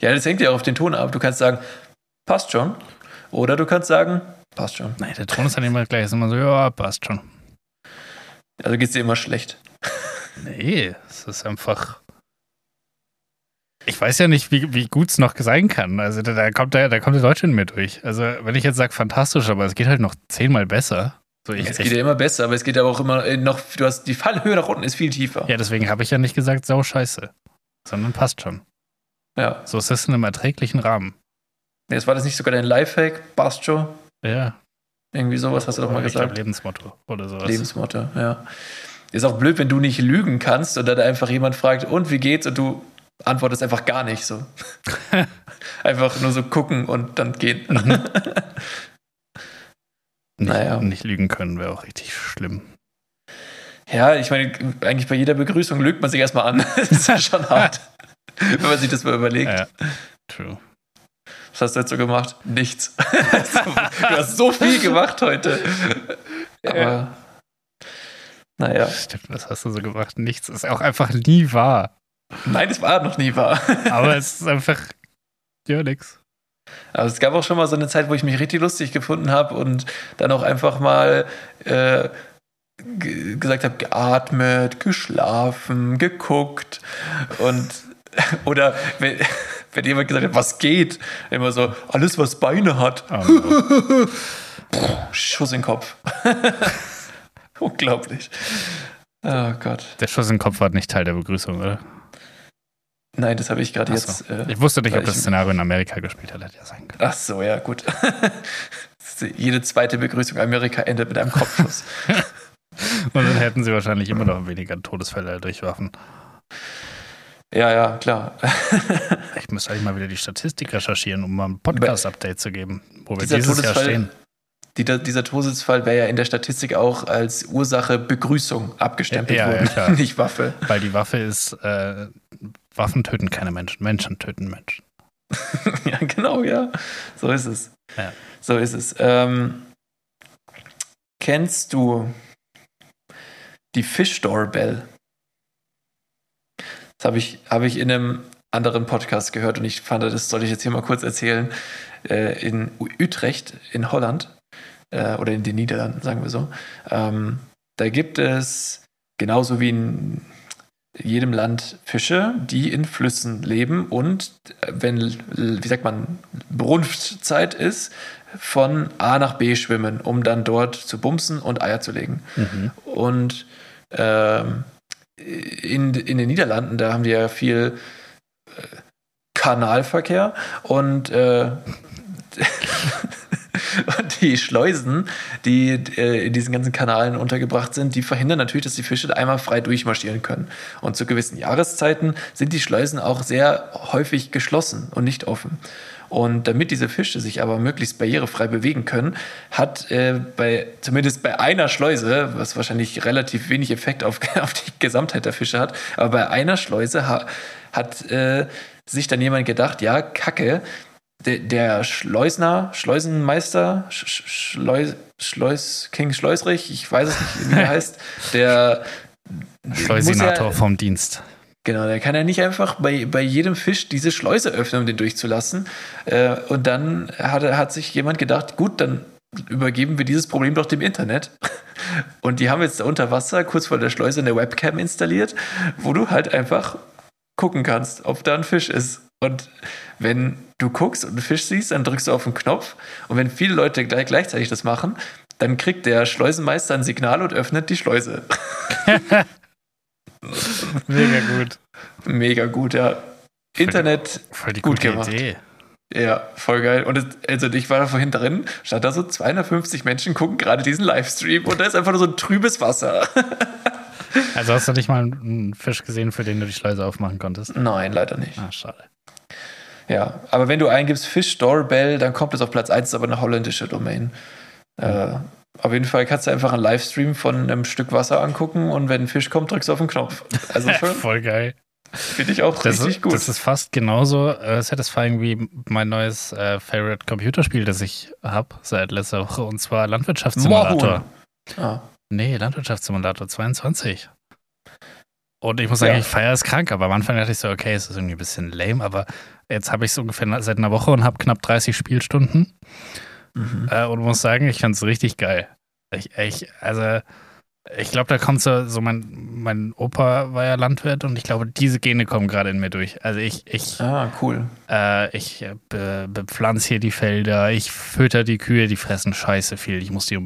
ja, das hängt ja auch auf den Ton ab. Du kannst sagen, passt schon. Oder du kannst sagen, passt schon.
Nein, der Ton ist dann immer gleich. Es ist immer so, ja, passt schon.
Also geht's dir immer schlecht.
Nee, es ist einfach. Ich weiß ja nicht, wie, wie gut es noch sein kann. Also da, da kommt der, da kommt der Deutsche in mir durch. Also wenn ich jetzt sage fantastisch, aber es geht halt noch zehnmal besser, So, ich,
Es geht ja immer besser, aber es geht aber auch immer äh, noch, du hast die Fallhöhe nach unten ist viel tiefer.
ja, deswegen habe ich ja nicht gesagt, sau scheiße. Sondern passt schon.
Ja.
So ist es in einem erträglichen Rahmen.
Jetzt war das nicht sogar dein Lifehack, Bastjo?
Ja.
Irgendwie sowas hast du doch mal
ich glaub,
gesagt.
Lebensmotto oder sowas.
Lebensmotto, ja. Ist auch blöd, wenn du nicht lügen kannst und dann einfach jemand fragt, und wie geht's? Und du antwortest einfach gar nicht so. einfach nur so gucken und dann gehen.
Mhm. nicht,
Naja.
nicht lügen können wäre auch richtig schlimm.
Ja, ich meine, eigentlich bei jeder Begrüßung lügt man sich erstmal an. das ist ja schon hart. wenn man sich das mal überlegt.
Ja, true.
Was hast du jetzt so gemacht? Nichts. du hast so viel gemacht heute. Aber, naja.
Stimmt, was hast du so gemacht? Nichts ist auch einfach nie wahr.
Nein, es war noch nie wahr.
Aber es ist einfach, ja, nix.
Aber es gab auch schon mal so eine Zeit, wo ich mich richtig lustig gefunden habe und dann auch einfach mal äh, ge- gesagt habe, geatmet, geschlafen, geguckt und oder wenn, wenn jemand gesagt hat, was geht, immer so, alles was Beine hat,
Oh,
Schuss in den Kopf. Unglaublich. Oh Gott.
der Schuss in den Kopf war nicht Teil der Begrüßung, oder?
Nein, das habe ich gerade
Ach
jetzt.
so.
Äh,
Ich wusste nicht, ob das Szenario in Amerika gespielt hat, hätte ja sein können.
ach so, ja, gut. Jede zweite Begrüßung Amerika endet mit einem Kopfschuss.
Und dann hätten sie wahrscheinlich immer noch weniger Todesfälle durch Waffen.
Ja, ja, klar.
Ich müsste eigentlich mal wieder die Statistik recherchieren, um mal ein Podcast-Update zu geben, wo wir
Dieser
dieses Jahr
Todesfall-
stehen.
Die, dieser Todesfall wäre ja in der Statistik auch als Ursache Begrüßung abgestempelt
Ja, ja,
worden,
klar.
nicht Waffe.
Weil die Waffe ist, äh, Waffen töten keine Menschen, Menschen töten Menschen.
ja, genau, ja. So ist es.
Ja.
So ist es. Ähm, kennst du die Fish Doorbell? Das habe ich, habe ich in einem anderen Podcast gehört und ich fand, das soll ich jetzt hier mal kurz erzählen. Äh, in Utrecht in Holland äh, oder in den Niederlanden, sagen wir so. Ähm, da gibt es genauso wie in jedem Land Fische, die in Flüssen leben und äh, wenn, wie sagt man, Brunftzeit ist, von A nach B schwimmen, um dann dort zu bumsen und Eier zu legen.
Mhm.
Und ähm, in, in den Niederlanden, da haben die ja viel äh, Kanalverkehr und, äh, und die Schleusen, die äh, in diesen ganzen Kanalen untergebracht sind, die verhindern natürlich, dass die Fische einmal frei durchmarschieren können. Und zu gewissen Jahreszeiten sind die Schleusen auch sehr häufig geschlossen und nicht offen. Und damit diese Fische sich aber möglichst barrierefrei bewegen können, hat äh, bei, zumindest bei einer Schleuse, was wahrscheinlich relativ wenig Effekt auf, auf die Gesamtheit der Fische hat, aber bei einer Schleuse ha, hat äh, sich dann jemand gedacht, ja, Kacke, der, der Schleusner, Schleusenmeister, Sch- Sch- Schleus, Schleus, King Schleusrich, ich weiß es nicht, wie er heißt, der
Schleusinator
ja-
vom Dienst.
Genau, der kann ja nicht einfach bei, bei jedem Fisch diese Schleuse öffnen, um den durchzulassen. Äh, und dann hat, hat sich jemand gedacht, gut, dann übergeben wir dieses Problem doch dem Internet. Und die haben jetzt da unter Wasser kurz vor der Schleuse eine Webcam installiert, wo du halt einfach gucken kannst, ob da ein Fisch ist. Und wenn du guckst und einen Fisch siehst, dann drückst du auf den Knopf. Und wenn viele Leute gleich, gleichzeitig das machen, dann kriegt der Schleusenmeister ein Signal und öffnet die Schleuse.
Mega gut.
Mega gut, ja. Internet
Voll die
Gut
gute
gemacht.
Idee.
Ja, voll geil. Und es, also ich war da vorhin drin, stand da so 250 Menschen gucken gerade diesen Livestream und da ist einfach nur so ein trübes Wasser.
Also hast du nicht mal einen Fisch gesehen, für den du die Schleuse aufmachen konntest?
Nein, leider nicht.
Ah, schade.
Ja, aber wenn du eingibst Fish Doorbell, dann kommt es auf Platz 1, ist aber eine holländische Domain. Äh, auf jeden Fall kannst du einfach einen Livestream von einem Stück Wasser angucken und wenn ein Fisch kommt, drückst du auf den Knopf. Also schon,
Voll geil.
finde ich auch
Das,
richtig
ist-
gut.
das ist fast genauso äh, satisfying wie mein neues äh, Favorite Computerspiel, das ich habe seit letzter Woche, und zwar Landwirtschaftssimulator.
Ah,
Nee, Landwirtschaftssimulator 22. Und ich muss sagen,
Ja.
ich feiere es krank, aber am Anfang dachte ich so, okay, es ist irgendwie ein bisschen lame, aber jetzt habe ich es ungefähr seit einer Woche und habe knapp 30 Spielstunden
mhm.
äh, und muss sagen, ich fand es richtig geil. Ich, ich, also, ich glaube, da kommt so, so mein, mein Opa war ja Landwirt und ich glaube, diese Gene kommen gerade in mir durch. Also ich, ich,
ah, cool.
äh, ich äh, be, bepflanze hier die Felder, ich fütter die Kühe, die fressen scheiße viel. Ich muss die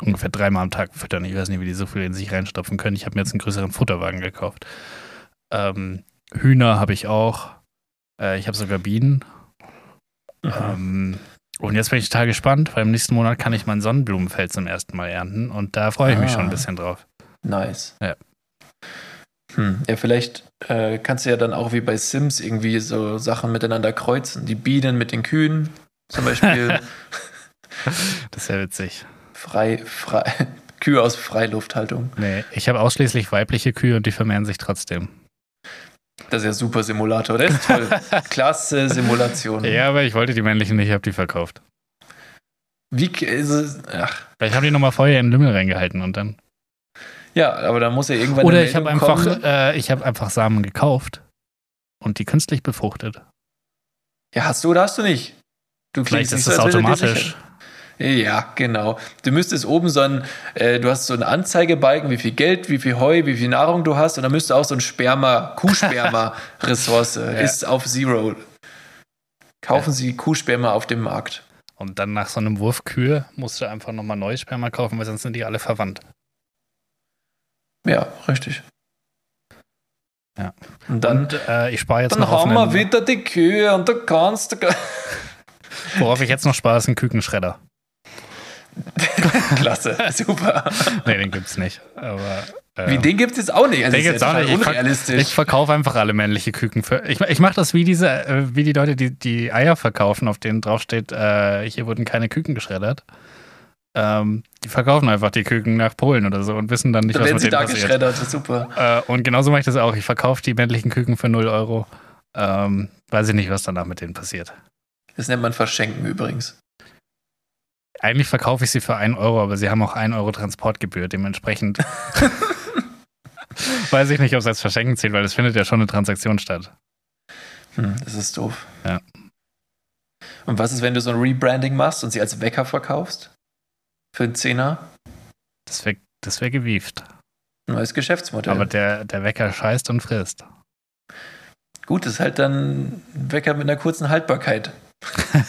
ungefähr dreimal am Tag füttern. Ich weiß nicht, wie die so viel in sich reinstopfen können. Ich habe mir jetzt einen größeren Futterwagen gekauft. Ähm, Hühner habe ich auch. Äh, ich habe sogar Bienen. Ähm, und jetzt bin ich total gespannt, weil im nächsten Monat kann ich mein Sonnenblumenfeld zum ersten Mal ernten und da freue ich mich
Ah.
schon ein bisschen drauf.
Nice.
Ja.
Hm. Ja, vielleicht äh, kannst du ja dann auch wie bei Sims irgendwie so Sachen miteinander kreuzen. Die Bienen mit den Kühen zum Beispiel.
Das ist ja witzig.
frei, frei, Kühe aus Freilufthaltung.
Nee, ich habe ausschließlich weibliche Kühe und die vermehren sich trotzdem.
Das ist ja super Simulator. Das ist toll. Klasse Simulation.
Ja, aber ich wollte die männlichen nicht, ich habe die verkauft.
Wie ist es? Ach,
Vielleicht haben die nochmal Feuer in den Lümmel reingehalten und dann.
ja, aber da muss ja irgendwann
Oder ich habe einfach, äh, ich habe einfach Samen gekauft und die künstlich befruchtet.
Ja, hast du oder hast du nicht? Du
Vielleicht ist das automatisch.
Ja, genau. Du müsstest oben so ein, äh, du hast so einen Anzeigebalken, wie viel Geld, wie viel Heu, wie viel Nahrung du hast und dann müsste auch so ein Sperma, Kuhsperma-Ressource ist auf Zero. Kaufen Sie Kuhsperma auf dem Markt.
Und dann nach so einem Wurf Kühe musst du einfach nochmal neues Sperma kaufen, weil sonst sind die alle verwandt.
Ja, richtig.
Ja.
Und dann,
Und äh, ich spare jetzt
dann
noch auf
haben wir wieder die Kühe und da kannst du.
worauf ich jetzt noch spare, ist ein Kükenschredder.
Klasse, super.
Nee, den gibt's nicht. Aber äh,
Wie den gibt es jetzt auch nicht. Also
Den gibt's
ja
auch nicht. Ich ver-
unrealistisch.
Ich verkaufe einfach alle männliche Küken. Für, ich ich mache das wie diese, äh, wie die Leute, die die Eier verkaufen, auf denen draufsteht, äh, hier wurden keine Küken geschreddert. Ähm, die verkaufen einfach die Küken nach Polen oder so und wissen dann nicht,
Dann
was mit denen
da
passiert.
geschreddert, super.
Äh, und genauso mache ich das auch. Ich verkaufe die männlichen Küken für 0 Euro. Ähm, weiß ich nicht, was danach mit denen passiert.
Das nennt man Verschenken übrigens.
Eigentlich verkaufe ich sie für 1 Euro, aber sie haben auch 1 Euro Transportgebühr. Dementsprechend weiß ich nicht, ob es als Verschenken zählt, weil es findet ja schon eine Transaktion statt.
Hm, das ist doof.
Ja.
Und was ist, wenn du so ein Rebranding machst und sie als Wecker verkaufst? Für einen Zehner?
Das wäre das wär gewieft.
Neues Geschäftsmodell.
Aber der, der Wecker scheißt und frisst.
Gut, das ist halt dann ein Wecker mit einer kurzen Haltbarkeit.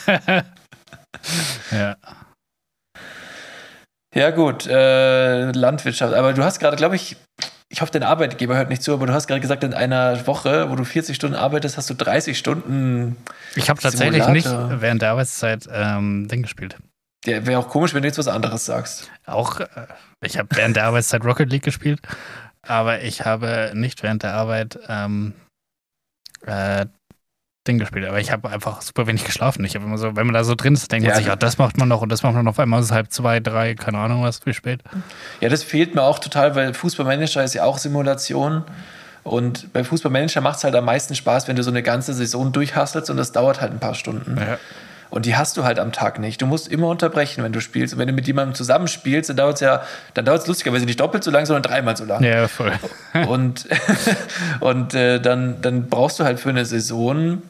ja.
Ja, gut, äh, Landwirtschaft. Aber du hast gerade, glaube ich, ich hoffe, dein Arbeitgeber hört nicht zu, aber du hast gerade gesagt, in einer Woche, wo du 40 Stunden arbeitest, hast du 30 Stunden.
Ich habe tatsächlich nicht während der Arbeitszeit ähm, Ding gespielt.
Ja, wäre auch komisch, wenn du jetzt was anderes sagst.
Auch, äh, ich habe während der Arbeitszeit Rocket League gespielt, aber ich habe nicht während der Arbeit ähm, äh, Ding gespielt. Aber ich habe einfach super wenig geschlafen. Ich habe immer so, wenn man da so drin ist, denkt
Ja,
man sich, ja, das macht man noch und das macht man noch. Auf einmal ist es halb zwei, drei, keine Ahnung was, wie spät.
Ja, das fehlt mir auch total, weil Fußballmanager ist ja auch Simulation. Und bei Fußballmanager macht es halt am meisten Spaß, wenn du so eine ganze Saison durchhasselst und das dauert halt ein paar Stunden.
Ja.
Und die hast du halt am Tag nicht. Du musst immer unterbrechen, wenn du spielst. Und wenn du mit jemandem zusammenspielst, dann dauert es ja, dann dauert es lustigerweise nicht doppelt so lang, sondern dreimal so lang.
Ja, voll.
Und, und äh, dann, dann brauchst du halt für eine Saison,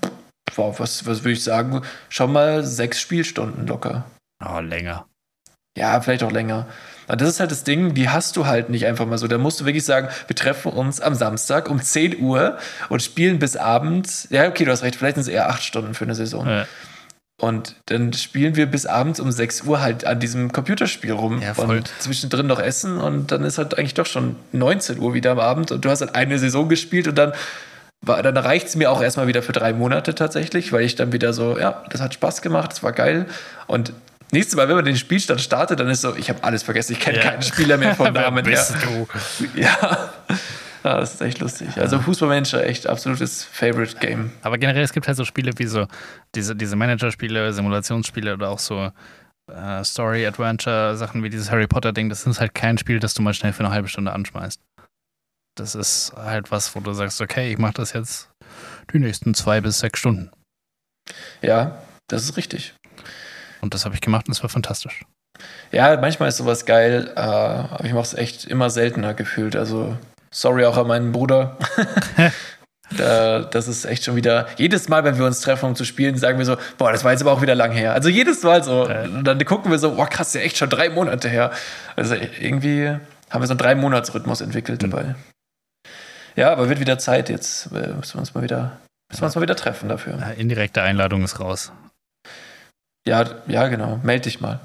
boah, was, was würde ich sagen, schon mal sechs Spielstunden locker.
Oh, länger.
Ja, vielleicht auch länger. Und das ist halt das Ding, die hast du halt nicht einfach mal so. Da musst du wirklich sagen, wir treffen uns am Samstag um 10 Uhr und spielen bis abends. Ja, okay, du hast recht, vielleicht sind es eher acht Stunden für eine Saison.
Ja.
Und dann spielen wir bis abends um 6 Uhr halt an diesem Computerspiel rum
Ja, voll.
und zwischendrin noch essen und dann ist halt eigentlich doch schon 19 Uhr wieder am Abend und du hast halt eine Saison gespielt und dann war, dann reicht es mir auch erstmal wieder für drei Monate tatsächlich, weil ich dann wieder so, ja, das hat Spaß gemacht, das war geil. Und nächstes Mal, wenn man den Spielstand startet, dann ist so, ich habe alles vergessen, ich kenne
Ja.
keinen Spieler mehr von
Wer
Namen her.
bist du?
Ja. Ja, das ist echt lustig. Also Fußballmanager, echt absolutes Favorite Game.
Aber generell, es gibt halt so Spiele wie so diese, diese Manager-Spiele, Simulationsspiele oder auch so äh, Story-Adventure-Sachen wie dieses Harry Potter-Ding. Das ist halt kein Spiel, das du mal schnell für eine halbe Stunde anschmeißt. Das ist halt was, wo du sagst, okay, ich mache das jetzt die nächsten zwei bis sechs Stunden.
Ja, das ist richtig.
Und das habe ich gemacht und es war fantastisch.
Ja, manchmal ist sowas geil, äh, aber ich mache es echt immer seltener gefühlt. Also, sorry auch an meinen Bruder. da, das ist echt schon wieder. Jedes Mal, wenn wir uns treffen, um zu spielen, sagen wir so: Boah, das war jetzt aber auch wieder lang her. Also, jedes Mal so. Und dann gucken wir so: Boah, krass, ja echt schon drei Monate her. Also, irgendwie haben wir so einen Drei-Monats-Rhythmus entwickelt
Mhm.
dabei. Ja, aber wird wieder Zeit jetzt. äh, Müssen wir uns mal wieder, müssen wir uns mal wieder treffen dafür.
Indirekte Einladung ist raus.
Ja, ja, genau. Meld dich mal.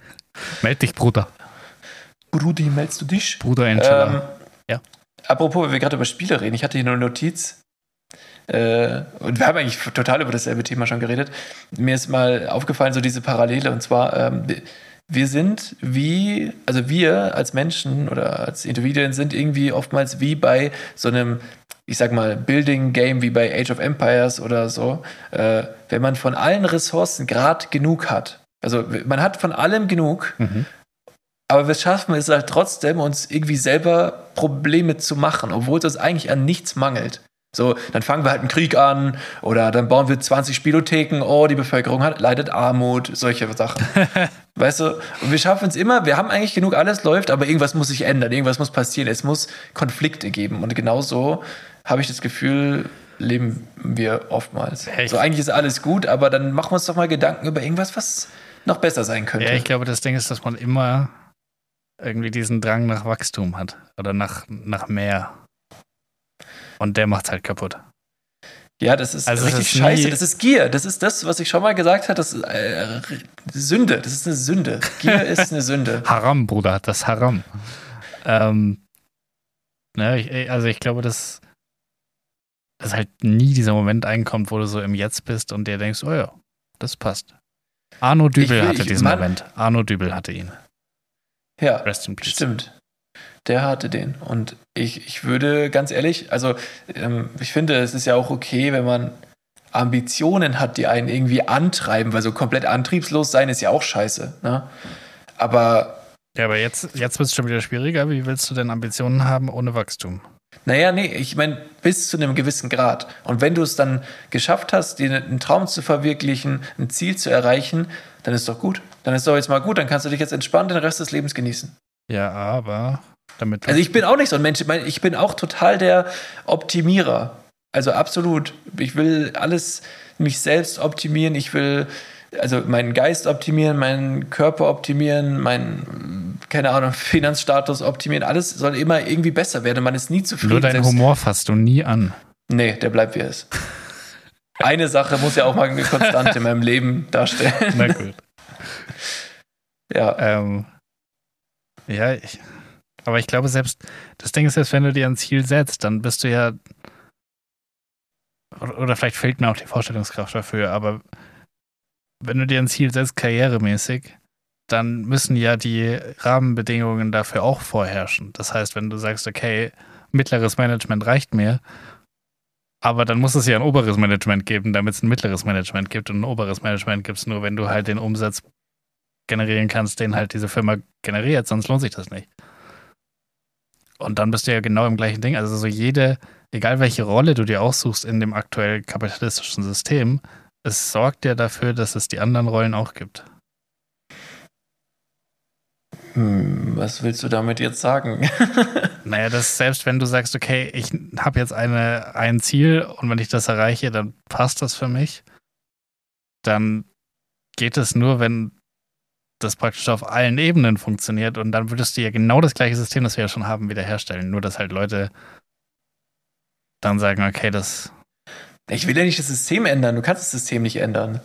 Meld dich, Bruder.
Brudi, meldest du dich?
Bruder Angela.
Ähm,
Ja.
Apropos, wenn wir gerade über Spiele reden, ich hatte hier eine Notiz. Äh, und wir haben eigentlich total über dasselbe Thema schon geredet. Mir ist mal aufgefallen, so diese Parallele, und zwar, ähm, wir sind wie, also wir als Menschen oder als Individuen sind irgendwie oftmals wie bei so einem, ich sag mal, Building-Game wie bei Age of Empires oder so, äh, wenn man von allen Ressourcen gerade genug hat. Also man hat von allem genug,
Mhm.
Aber wir schaffen es halt trotzdem, uns irgendwie selber Probleme zu machen, obwohl es uns eigentlich an nichts mangelt. So, dann fangen wir halt einen Krieg an oder dann bauen wir 20 Spielotheken, oh, die Bevölkerung hat, leidet Armut, solche Sachen. weißt du, und wir schaffen es immer, wir haben eigentlich genug, alles läuft, aber irgendwas muss sich ändern, irgendwas muss passieren, es muss Konflikte geben. Und genau so habe ich das Gefühl, leben wir oftmals.
Echt?
So, eigentlich ist alles gut, aber dann machen wir uns doch mal Gedanken über irgendwas, was noch besser sein könnte.
Ja, ich glaube, das Ding ist, dass man immer irgendwie diesen Drang nach Wachstum hat oder nach, nach mehr. Und der macht's halt kaputt.
Ja, das ist
Also
richtig
ist
scheiße. Das ist Gier. Das ist das, was ich schon mal gesagt habe. Das ist äh, Sünde. Das ist eine Sünde. Gier ist eine Sünde.
Haram, Bruder, das Haram. Ähm, ne, ich, also ich glaube, dass, dass halt nie dieser Moment einkommt, wo du so im Jetzt bist und dir denkst, oh ja, das passt. Arno Dübel
Ich
hatte
ich-
diesen Moment. Arno Dübel hatte ihn.
Ja,
Rest in peace.
stimmt. Der hatte den. Und ich, ich würde ganz ehrlich, also ähm, ich finde, es ist ja auch okay, wenn man Ambitionen hat, die einen irgendwie antreiben, weil so komplett antriebslos sein ist ja auch scheiße. Ne? Aber
Ja, aber jetzt, jetzt wird es schon wieder schwieriger. Wie willst du denn Ambitionen haben ohne Wachstum?
Naja, nee, ich meine, bis zu einem gewissen Grad. Und wenn du es dann geschafft hast, dir einen Traum zu verwirklichen, ein Ziel zu erreichen, dann ist doch gut. Dann ist doch jetzt mal gut, dann kannst du dich jetzt entspannt den Rest des Lebens genießen.
Ja, aber damit
Also ich bin auch nicht so ein Mensch, ich, bin auch total der Optimierer. Also absolut. Ich will alles mich selbst optimieren, ich will also meinen Geist optimieren, meinen Körper optimieren, meinen, keine Ahnung, Finanzstatus optimieren. Alles soll immer irgendwie besser werden. Man ist nie zufrieden.
nur deinen Humor fasst du nie an.
Nee, der bleibt wie er ist. Eine Sache muss ja auch mal eine Konstante in meinem Leben darstellen.
Na gut.
Ja,
Ähm, ja, ich, aber ich glaube selbst, das Ding ist jetzt, wenn du dir ein Ziel setzt, dann bist du ja, oder, oder vielleicht fehlt mir auch die Vorstellungskraft dafür, aber wenn du dir ein Ziel setzt, karrieremäßig, dann müssen ja die Rahmenbedingungen dafür auch vorherrschen. Das heißt, wenn du sagst, okay, mittleres Management reicht mir, aber dann muss es ja ein oberes Management geben, damit es ein mittleres Management gibt und ein oberes Management gibt es nur, wenn du halt den Umsatz generieren kannst, den halt diese Firma generiert, sonst lohnt sich das nicht. Und dann bist du ja genau im gleichen Ding. Also so jede, egal welche Rolle du dir aussuchst in dem aktuell kapitalistischen System, es sorgt ja dafür, dass es die anderen Rollen auch gibt.
hm, was willst du damit jetzt sagen?
Naja, dass selbst wenn du sagst, okay, ich habe jetzt eine, ein Ziel und wenn ich das erreiche, dann passt das für mich, dann geht es nur, wenn das praktisch auf allen Ebenen funktioniert und dann würdest du ja genau das gleiche System, das wir ja schon haben, wiederherstellen. Nur, dass halt Leute dann sagen, okay, das
Ich will ja nicht das System ändern. Du kannst das System nicht ändern.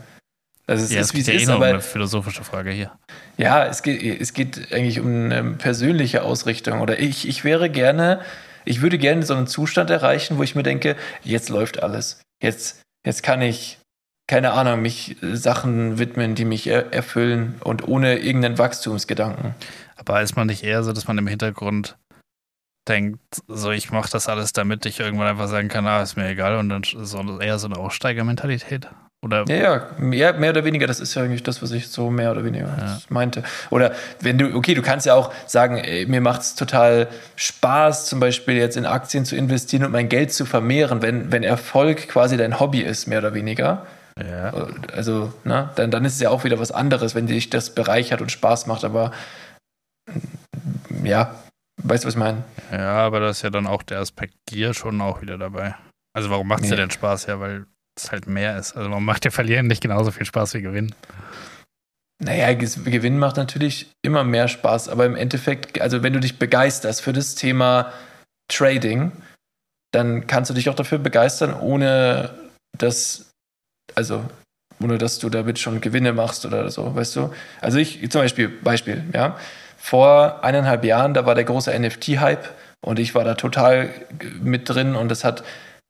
Also es
ja,
ist, wie es
ja eh
ist,
nur um eine
aber
philosophische Frage hier.
ja, es geht, es geht eigentlich um eine persönliche Ausrichtung. Oder ich, ich wäre gerne, ich würde gerne so einen Zustand erreichen, wo ich mir denke, jetzt läuft alles. Jetzt, jetzt kann ich, keine Ahnung, mich äh, Sachen widmen, die mich er erfüllen und ohne irgendeinen Wachstumsgedanken.
Aber ist man nicht eher so, dass man im Hintergrund denkt, so ich mache das alles, damit ich irgendwann einfach sagen kann, ah, ist mir egal und dann so eher so eine Aussteigermentalität? Oder
Ja, ja, mehr, mehr oder weniger, das ist ja eigentlich das, was ich so mehr oder weniger
Ja.
meinte. Oder wenn du, okay, du kannst ja auch sagen, ey, mir macht es total Spaß, zum Beispiel jetzt in Aktien zu investieren und mein Geld zu vermehren, wenn, wenn Erfolg quasi dein Hobby ist, mehr oder weniger.
ja,
Also, ne, dann, dann ist es ja auch wieder was anderes, wenn dich das bereichert und Spaß macht, aber ja, weißt du, was ich meine?
ja, aber da ist ja dann auch der Aspekt Gier schon auch wieder dabei. Also warum macht es dir
Ja.
denn Spaß? Ja, weil es halt mehr ist. Also warum macht dir Verlieren nicht genauso viel Spaß wie Gewinnen?
Naja, Gewinn macht natürlich immer mehr Spaß, aber im Endeffekt, also wenn du dich begeisterst für das Thema Trading, dann kannst du dich auch dafür begeistern, ohne dass, also ohne dass du damit schon Gewinne machst oder so, weißt du? Also ich, zum Beispiel, Beispiel, ja, vor eineinhalb Jahren, da war der große NFT-Hype und ich war da total mit drin und es hat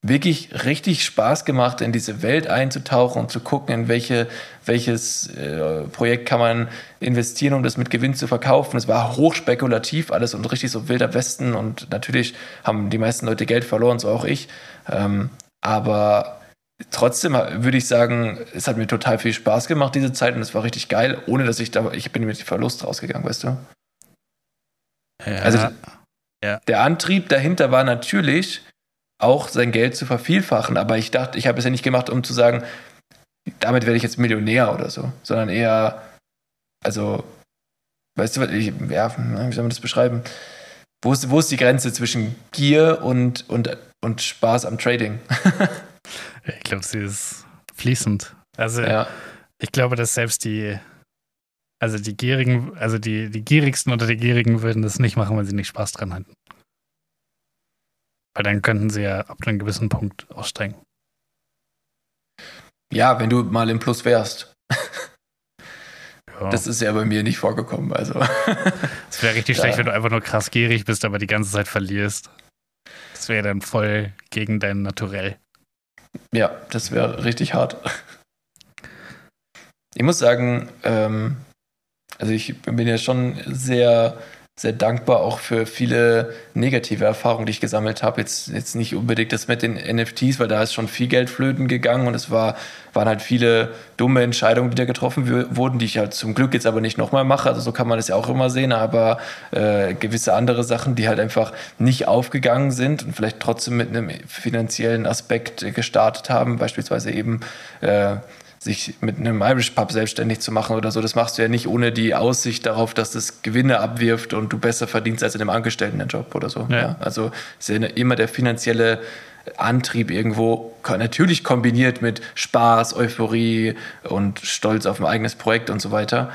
wirklich richtig Spaß gemacht, in diese Welt einzutauchen und zu gucken, in welche, welches äh, Projekt kann man investieren, um das mit Gewinn zu verkaufen. Es war hochspekulativ alles und richtig so wilder Westen und natürlich haben die meisten Leute Geld verloren, so auch ich. Ähm, aber trotzdem würde ich sagen, es hat mir total viel Spaß gemacht, diese Zeit, und es war richtig geil, ohne dass ich da, ich bin mit Verlust rausgegangen, weißt du? Ja, also ja. der Antrieb dahinter war natürlich, auch sein Geld zu vervielfachen. Aber ich dachte, ich habe es ja nicht gemacht, um zu sagen, damit werde ich jetzt Millionär oder so, sondern eher, also, weißt du, ich, ja, wie soll man das beschreiben? Wo ist, wo ist die Grenze zwischen Gier und, und, und Spaß am Trading?
ich glaube, sie ist fließend. Also, ja. ich glaube, dass selbst die, also die Gierigen, also die, die Gierigsten unter die Gierigen würden das nicht machen, wenn sie nicht Spaß dran hätten. Weil dann könnten sie ja ab einem gewissen Punkt aussteigen.
Ja, wenn du mal im Plus wärst. Ja. Das ist ja bei mir nicht vorgekommen. Also.
Es wäre richtig ja. schlecht, wenn du einfach nur krass gierig bist, aber die ganze Zeit verlierst. Das wäre dann voll gegen dein Naturell.
Ja, das wäre richtig hart. Ich muss sagen, ähm, also ich bin ja schon sehr sehr dankbar auch für viele negative Erfahrungen, die ich gesammelt habe. Jetzt, jetzt nicht unbedingt das mit den NFTs, weil da ist schon viel Geld flöten gegangen und es war, waren halt viele dumme Entscheidungen, die da getroffen wurden, die ich halt zum Glück jetzt aber nicht nochmal mache. Also so kann man das ja auch immer sehen, aber äh, gewisse andere Sachen, die halt einfach nicht aufgegangen sind und vielleicht trotzdem mit einem finanziellen Aspekt gestartet haben, beispielsweise eben äh, sich mit einem Irish Pub selbstständig zu machen oder so, das machst du ja nicht ohne die Aussicht darauf, dass das Gewinne abwirft und du besser verdienst als in einem Angestelltenjob oder so. Ja. Ja, also ist ja immer der finanzielle Antrieb irgendwo, natürlich kombiniert mit Spaß, Euphorie und Stolz auf ein eigenes Projekt und so weiter.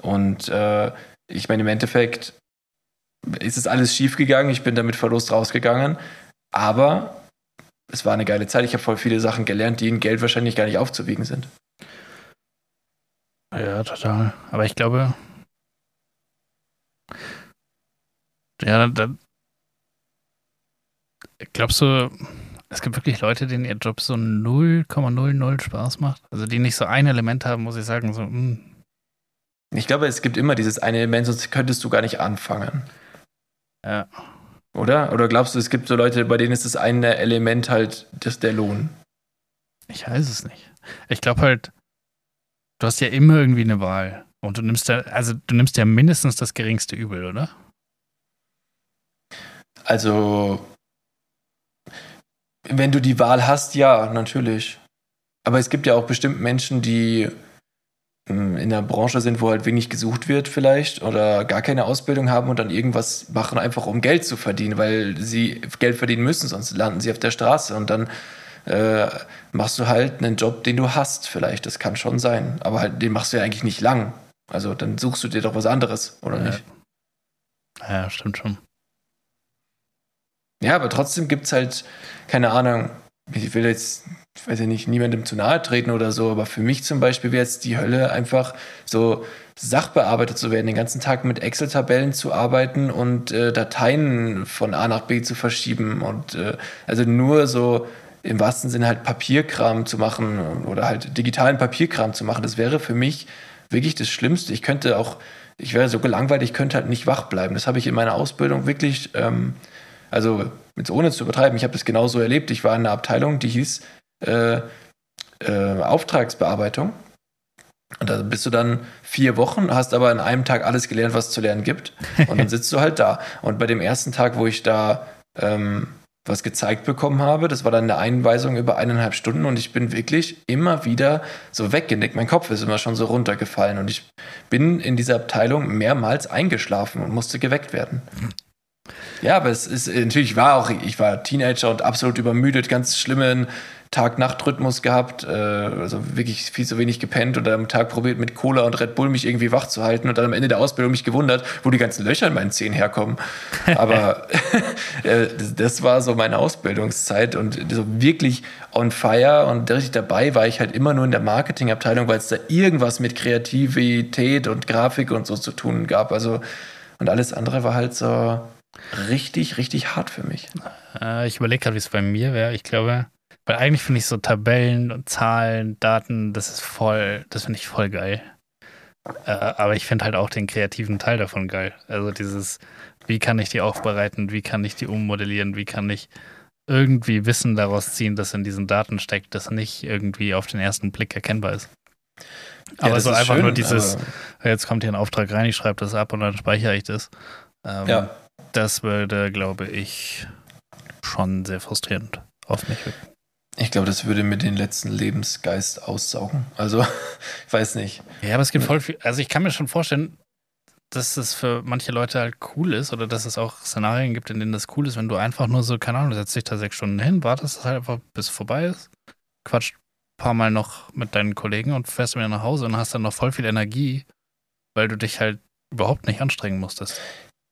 Und äh, ich meine, im Endeffekt ist es alles schief gegangen, ich bin damit Verlust rausgegangen, aber es war eine geile Zeit. Ich habe voll viele Sachen gelernt, die in Geld wahrscheinlich gar nicht aufzuwiegen sind.
Ja, total. Aber ich glaube, ja, da, glaubst du, es gibt wirklich Leute, denen ihr Job so 0,00 Spaß macht? Also die nicht so ein Element haben, muss ich sagen, so, mh. Hm.
Ich glaube, es gibt immer dieses eine Element, sonst könntest du gar nicht anfangen.
Ja.
Oder? Oder glaubst du, es gibt so Leute, bei denen ist das eine Element halt das der Lohn?
Ich weiß es nicht. Ich glaube halt, Du hast ja immer irgendwie eine Wahl. Und du nimmst ja, also du nimmst ja mindestens das geringste Übel, oder?
Also, wenn du die Wahl hast, ja, natürlich. Aber es gibt ja auch bestimmt Menschen, die hm, in der Branche sind, wo halt wenig gesucht wird vielleicht oder gar keine Ausbildung haben und dann irgendwas machen, einfach um Geld zu verdienen, weil sie Geld verdienen müssen, sonst landen sie auf der Straße und dann äh, machst du halt einen Job, den du hast, vielleicht. Das kann schon sein. Aber halt, den machst du ja eigentlich nicht lang. Also dann suchst du dir doch was anderes, oder
ja.
nicht?
Ja, stimmt schon.
Ja, aber trotzdem gibt es halt, keine Ahnung, ich will jetzt, ich weiß ja nicht, niemandem zu nahe treten oder so, aber für mich zum Beispiel wäre jetzt die Hölle einfach so Sachbearbeitet zu werden, den ganzen Tag mit Excel-Tabellen zu arbeiten und äh, Dateien von A nach B zu verschieben und äh, also nur so im wahrsten Sinne halt Papierkram zu machen oder halt digitalen Papierkram zu machen, das wäre für mich wirklich das Schlimmste. Ich könnte auch, ich wäre so gelangweilt, ich könnte halt nicht wach bleiben. Das habe ich in meiner Ausbildung wirklich, ähm, also jetzt ohne zu übertreiben, ich habe das genauso erlebt. Ich war in einer Abteilung, die hieß äh, äh, Auftragsbearbeitung. Und da bist du dann vier Wochen, hast aber an einem Tag alles gelernt, was es zu lernen gibt. Und dann sitzt du halt da. Und bei dem ersten Tag, wo ich da ähm, was gezeigt bekommen habe. Das war dann eine Einweisung über eineinhalb Stunden und ich bin wirklich immer wieder so weggenickt. Mein Kopf ist immer schon so runtergefallen und ich bin in dieser Abteilung mehrmals eingeschlafen und musste geweckt werden. Ja, aber es ist natürlich war auch, ich war Teenager und absolut übermüdet, ganz schlimmen Tag-Nacht-Rhythmus gehabt, äh, also wirklich viel zu wenig gepennt und am Tag probiert mit Cola und Red Bull mich irgendwie wach zu halten und dann am Ende der Ausbildung mich gewundert, wo die ganzen Löcher in meinen Zähnen herkommen. Aber äh, das war so meine Ausbildungszeit und so wirklich on fire und richtig dabei war ich halt immer nur in der Marketingabteilung, weil es da irgendwas mit Kreativität und Grafik und so zu tun gab. Also Und alles andere war halt so richtig, richtig hart für mich.
Äh, ich überlege gerade, wie es bei mir wäre. Ich glaube, weil eigentlich finde ich so Tabellen und Zahlen, Daten, das ist voll, das finde ich voll geil. Äh, aber ich finde halt auch den kreativen Teil davon geil. Also dieses, wie kann ich die aufbereiten, wie kann ich die ummodellieren, wie kann ich irgendwie Wissen daraus ziehen, das in diesen Daten steckt, das nicht irgendwie auf den ersten Blick erkennbar ist.
Ja,
Aber so einfach
schön,
nur dieses, jetzt kommt hier ein Auftrag rein, ich schreibe das ab und dann speichere ich das. Ähm,
Ja.
Das würde, glaube ich, schon sehr frustrierend auf mich wirken.
Ich glaube, das würde mir den letzten Lebensgeist aussaugen. Also, ich weiß nicht.
Ja, aber es gibt voll viel. Also ich kann mir schon vorstellen, dass es für manche Leute halt cool ist oder dass es auch Szenarien gibt, in denen das cool ist, wenn du einfach nur so, keine Ahnung, du setzt dich da sechs Stunden hin, wartest es halt einfach, bis es vorbei ist, quatscht ein paar Mal noch mit deinen Kollegen und fährst wieder nach Hause und hast dann noch voll viel Energie, weil du dich halt überhaupt nicht anstrengen musstest.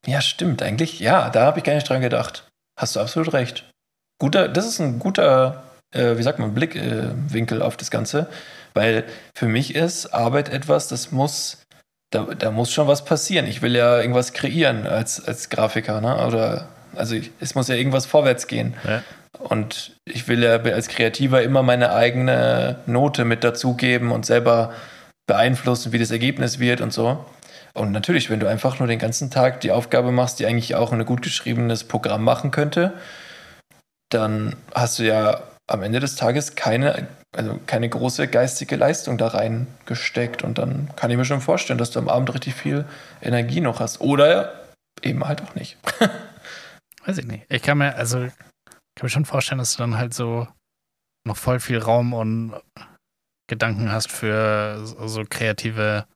Ja, stimmt, eigentlich. Ja, da habe ich gar nicht dran gedacht. Hast du absolut recht. Guter, das ist ein guter, äh, wie sagt man, Blickwinkel äh, auf das Ganze. Weil für mich ist Arbeit etwas, das muss, da, da muss schon was passieren. Ich will ja irgendwas kreieren als, als Grafiker, ne? Oder also ich, es muss ja irgendwas vorwärts gehen.
Ja.
Und ich will ja als Kreativer immer meine eigene Note mit dazugeben und selber beeinflussen, wie das Ergebnis wird und so. Und natürlich, wenn du einfach nur den ganzen Tag die Aufgabe machst, die eigentlich auch ein gut geschriebenes Programm machen könnte, dann hast du ja am Ende des Tages keine, also keine große geistige Leistung da reingesteckt. Und dann kann ich mir schon vorstellen, dass du am Abend richtig viel Energie noch hast. Oder eben halt auch nicht.
Weiß ich nicht. Ich kann mir, also, kann mir schon vorstellen, dass du dann halt so noch voll viel Raum und Gedanken hast für so, so kreative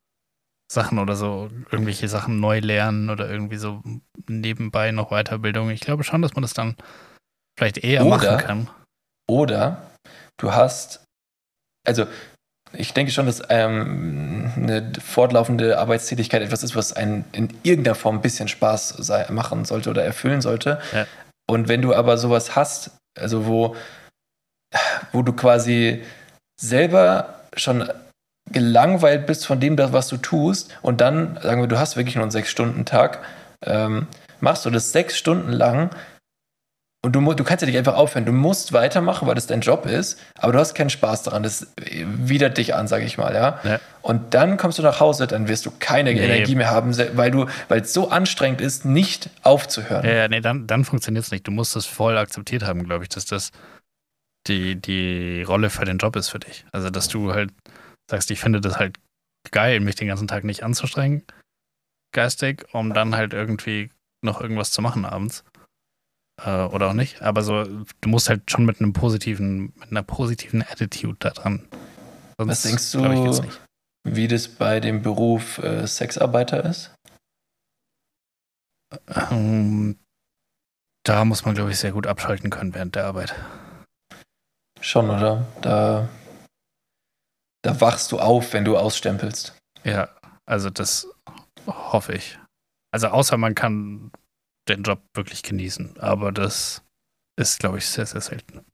Sachen oder so irgendwelche Sachen neu lernen oder irgendwie so nebenbei noch Weiterbildung. Ich glaube schon, dass man das dann vielleicht eher
Oder-
machen kann.
Oder du hast, also ich denke schon, dass ähm, eine fortlaufende Arbeitstätigkeit etwas ist, was einen in irgendeiner Form ein bisschen Spaß sei, machen sollte oder erfüllen sollte.
Ja.
Und wenn du aber sowas hast, also wo, wo du quasi selber schon gelangweilt bist von dem, was du tust, und dann, sagen wir, du hast wirklich nur einen Sechs-Stunden-Tag, ähm, machst du das sechs Stunden lang und du, du kannst ja nicht einfach aufhören. Du musst weitermachen, weil das dein Job ist, aber du hast keinen Spaß daran. Das widert dich an, sage ich mal, ja?
Ja.
Und dann kommst du nach Hause, dann wirst du keine
Nee.
Energie mehr haben, se- weil du, weil es so anstrengend ist, nicht aufzuhören.
Ja, ja, nee, dann, dann funktioniert es nicht. Du musst das voll akzeptiert haben, glaube ich, dass das die, die Rolle für den Job ist für dich. Also, dass du halt sagst, ich finde das halt geil, mich den ganzen Tag nicht anzustrengen, geistig, um dann halt irgendwie noch irgendwas zu machen abends. Äh, oder auch nicht. Aber so, du musst halt schon mit einem positiven, mit einer positiven Attitude da dran. Sonst,
Was denkst du-. Wie das bei dem Beruf äh, Sexarbeiter ist?
Ähm, da muss man, glaube ich, sehr gut abschalten können während der Arbeit.
Schon, oder? Da, da wachst du auf, wenn du ausstempelst.
Ja, also das hoffe ich. Also außer man kann den Job wirklich genießen, aber das ist, glaube ich, sehr, sehr selten.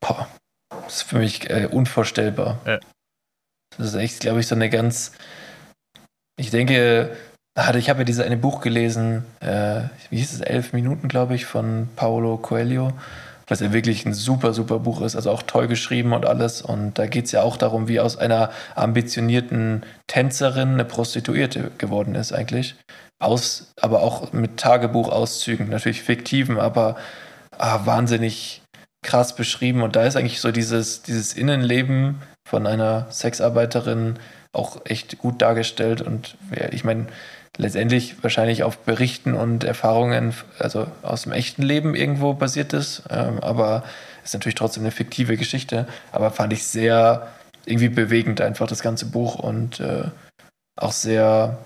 Boah, das ist für mich äh, unvorstellbar.
Ja.
Das ist echt, glaube ich, so eine ganz. Ich denke, ich habe ja dieses eine Buch gelesen, äh, wie hieß es, elf Minuten, glaube ich, von Paolo Coelho, was ja wirklich ein super, super Buch ist, also auch toll geschrieben und alles. Und da geht es ja auch darum, wie aus einer ambitionierten Tänzerin eine Prostituierte geworden ist, eigentlich. Aus, aber auch mit Tagebuchauszügen, natürlich fiktiven, aber ah, wahnsinnig krass beschrieben. Und da ist eigentlich so dieses, dieses Innenleben von einer Sexarbeiterin auch echt gut dargestellt. Und ich meine, letztendlich wahrscheinlich auf Berichten und Erfahrungen, also aus dem echten Leben irgendwo basiert ist. Ähm, aber ist natürlich trotzdem eine fiktive Geschichte. Aber fand ich sehr irgendwie bewegend einfach das ganze Buch und äh, auch sehr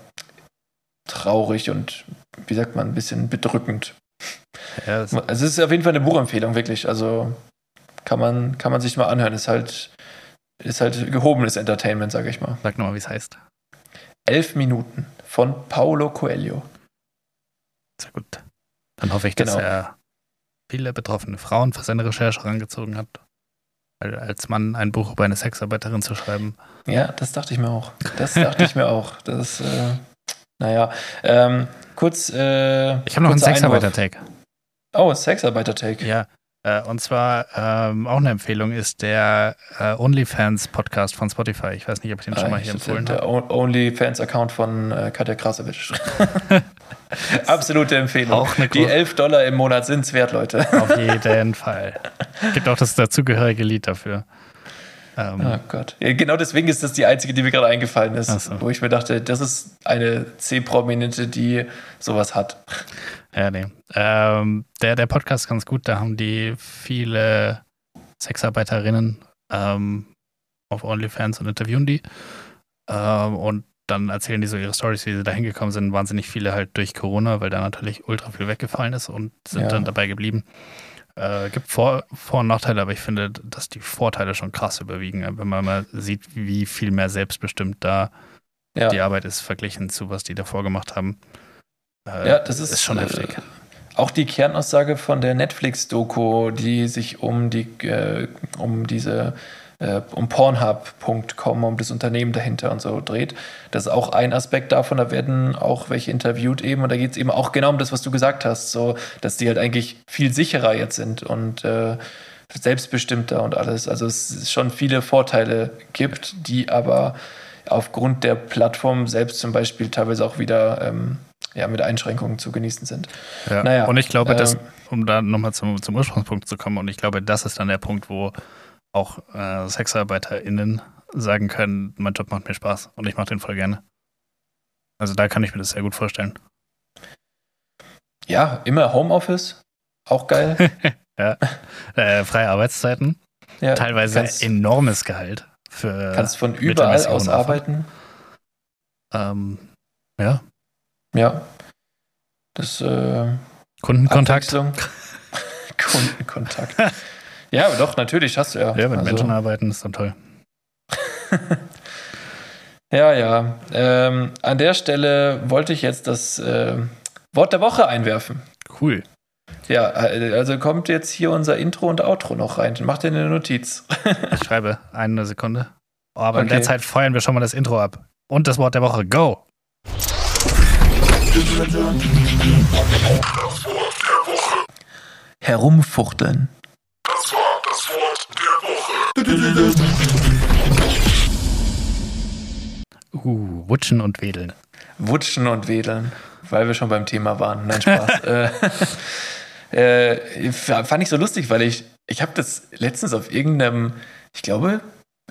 traurig und wie sagt man, ein bisschen bedrückend.
Ja,
Also es ist auf jeden Fall eine Buchempfehlung, wirklich. Also kann man, kann man sich mal anhören. Ist halt, ist halt gehobenes Entertainment, sage ich mal.
sag nochmal, wie es heißt.
Elf Minuten von Paulo Coelho.
Sehr gut. Dann hoffe ich, dass
Genau.
er viele betroffene Frauen für seine Recherche herangezogen hat. Weil als Mann ein Buch über eine Sexarbeiterin zu schreiben,
Ja, das dachte ich mir auch. Das dachte ich mir auch. Das, äh, Naja, ähm, kurz. Äh,
Ich habe noch einen. Sexarbeiter-Tag.
Oh, Sexarbeiter-Take.
Ja. Äh, und zwar ähm, auch eine Empfehlung ist der äh, OnlyFans-Podcast von Spotify. Ich weiß nicht, ob ich den schon mal hier empfohlen
Der
habe.
O- OnlyFans-Account von äh, Katja Krasowitsch. Absolute Empfehlung.
Auch eine
Die
große-
11 Dollar im Monat sind's wert, Leute.
Auf jeden Fall. Gibt auch das dazugehörige Lied dafür. Ähm,
Oh Gott. Ja, genau deswegen ist das die einzige, die mir gerade eingefallen ist,
so.
wo ich mir dachte, das ist eine C-Prominente, die sowas hat.
Ja, nee. Ähm, der, der Podcast ist ganz gut. Da haben die viele Sexarbeiterinnen ähm, auf OnlyFans und interviewen die. Ähm, und dann erzählen die so ihre Stories, wie sie da hingekommen sind. Wahnsinnig viele halt durch Corona, weil da natürlich ultra viel weggefallen ist und sind
Ja.
dann dabei geblieben. Äh, gibt Vor-, Vor und Nachteile, aber ich finde, dass die Vorteile schon krass überwiegen, wenn man mal sieht, wie viel mehr selbstbestimmt da
Ja,
die Arbeit ist, verglichen zu was die davor gemacht haben. Äh,
ja das ist,
schon
äh,
heftig.
Auch die Kernaussage von der Netflix-Doku, die sich um die, äh, um diese, äh, um Pornhub.com, um das Unternehmen dahinter und so dreht. Das ist auch ein Aspekt davon. Da werden auch welche interviewt eben und da geht es eben auch genau um das, was du gesagt hast, so, dass die halt eigentlich viel sicherer jetzt sind und äh, selbstbestimmter und alles. Also es ist schon viele Vorteile gibt, die aber aufgrund der Plattform selbst zum Beispiel teilweise auch wieder ähm, ja, mit Einschränkungen zu genießen sind.
Ja.
Naja,
und ich glaube, dass,
ähm,
um da nochmal zum, zum Ursprungspunkt zu kommen, und ich glaube, das ist dann der Punkt, wo auch äh, SexarbeiterInnen sagen können, mein Job macht mir Spaß und ich mache den voll gerne. Also da kann ich mir das sehr gut vorstellen.
Ja, immer Homeoffice, auch geil.
Äh, freie Arbeitszeiten,
Ja,
teilweise
kannst,
enormes Gehalt für
kannst von überall aus arbeiten.
ähm, ja,
Ja, das äh,
Kundenkontakt.
Kundenkontakt. ja, aber doch, natürlich hast du ja.
Ja, mit
Also,
Menschen arbeiten ist dann toll.
Ja, ja. Ähm, an der Stelle wollte ich jetzt das äh, Wort der Woche einwerfen.
Cool.
Ja, äh, also kommt jetzt hier unser Intro und Outro noch rein. Mach dir eine Notiz.
Ich schreibe eine Sekunde. Oh, aber in
Okay.
der Zeit feuern wir schon mal das Intro ab. Und das Wort der Woche. Go!
Herumfuchteln.
Uh, Wutschen und Wedeln.
Wutschen und Wedeln, weil wir schon beim Thema waren. Nein, Spaß. äh, äh, fand ich so lustig, weil ich, ich habe das letztens auf irgendeinem, ich glaube,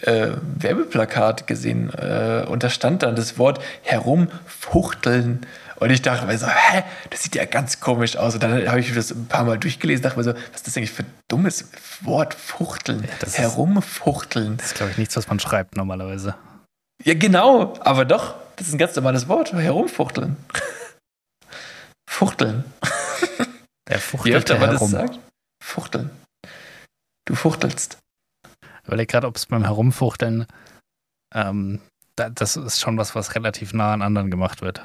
äh, Werbeplakat gesehen äh, und da stand dann das Wort herumfuchteln. Und ich dachte mir so, hä, das sieht ja ganz komisch aus. Und dann habe ich das ein paar Mal durchgelesen, dachte mir so, was ist das eigentlich für ein dummes Wort, fuchteln,
das ist-
herumfuchteln.
Das ist, glaube ich, nichts, was man schreibt normalerweise.
Ja, genau, aber doch, das ist ein ganz normales Wort, herumfuchteln. Fuchteln.
Der fuchtelt
öfter man das
herum.
sagt, fuchteln. Du fuchtelst.
Ich überlege gerade, ob es beim Herumfuchteln, ähm, da, das ist schon was, was relativ nah an anderen gemacht wird.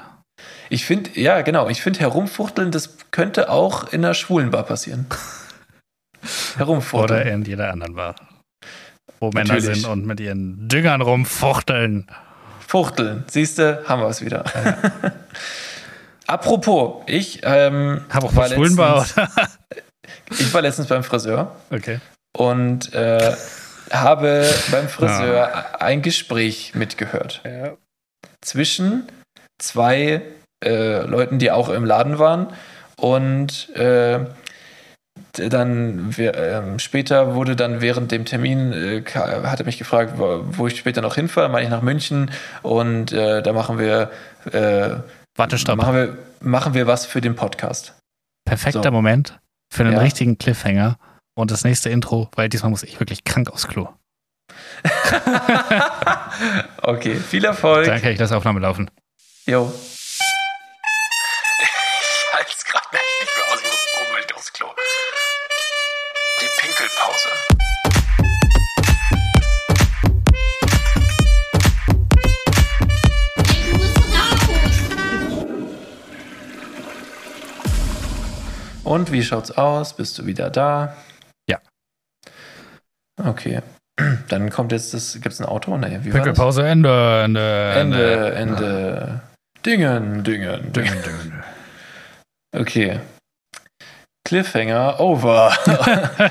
Ich finde, ja, genau, ich finde herumfuchteln, das könnte auch in einer schwulen Bar passieren. Herumfuchteln.
Oder in jeder anderen Bar. Wo Männer
Natürlich.
sind und mit ihren Düngern rumfuchteln.
Fuchteln. Siehst du, haben wir es wieder. Apropos, ich, ähm,
Hab auch
war letztens-
oder?
ich war letztens beim Friseur
Okay.
und äh, habe beim Friseur ein Gespräch mitgehört.
Ja.
zwischen zwei äh, Leuten, die auch im Laden waren. Und äh, dann ähm, später wurde dann während dem Termin, äh, hat er mich gefragt, wo, wo ich später noch hinfahre, meine ich nach München. Und äh, da machen wir, äh,
Warte, stopp.
machen, wir, machen wir was für den Podcast.
Perfekter
so.
Moment für einen
Ja.
richtigen Cliffhanger. Und das nächste Intro, weil diesmal muss ich wirklich krank aufs Klo.
Okay, viel Erfolg.
Dann kann ich das Aufnahme laufen.
Jo. Ich halte es gerade nicht mehr aus, ich muss unbedingt aufs Klo. Die Pinkelpause. Und wie schaut's aus? Bist du wieder da?
Ja.
Okay. Dann kommt jetzt das. Gibt es ein Auto? Nee, wie war das?
Pickelpause, Ende, Ende,
Ende, Ende. Dingen, Dingen, Dingen.
Düngen, düngen.
Okay. Cliffhanger over.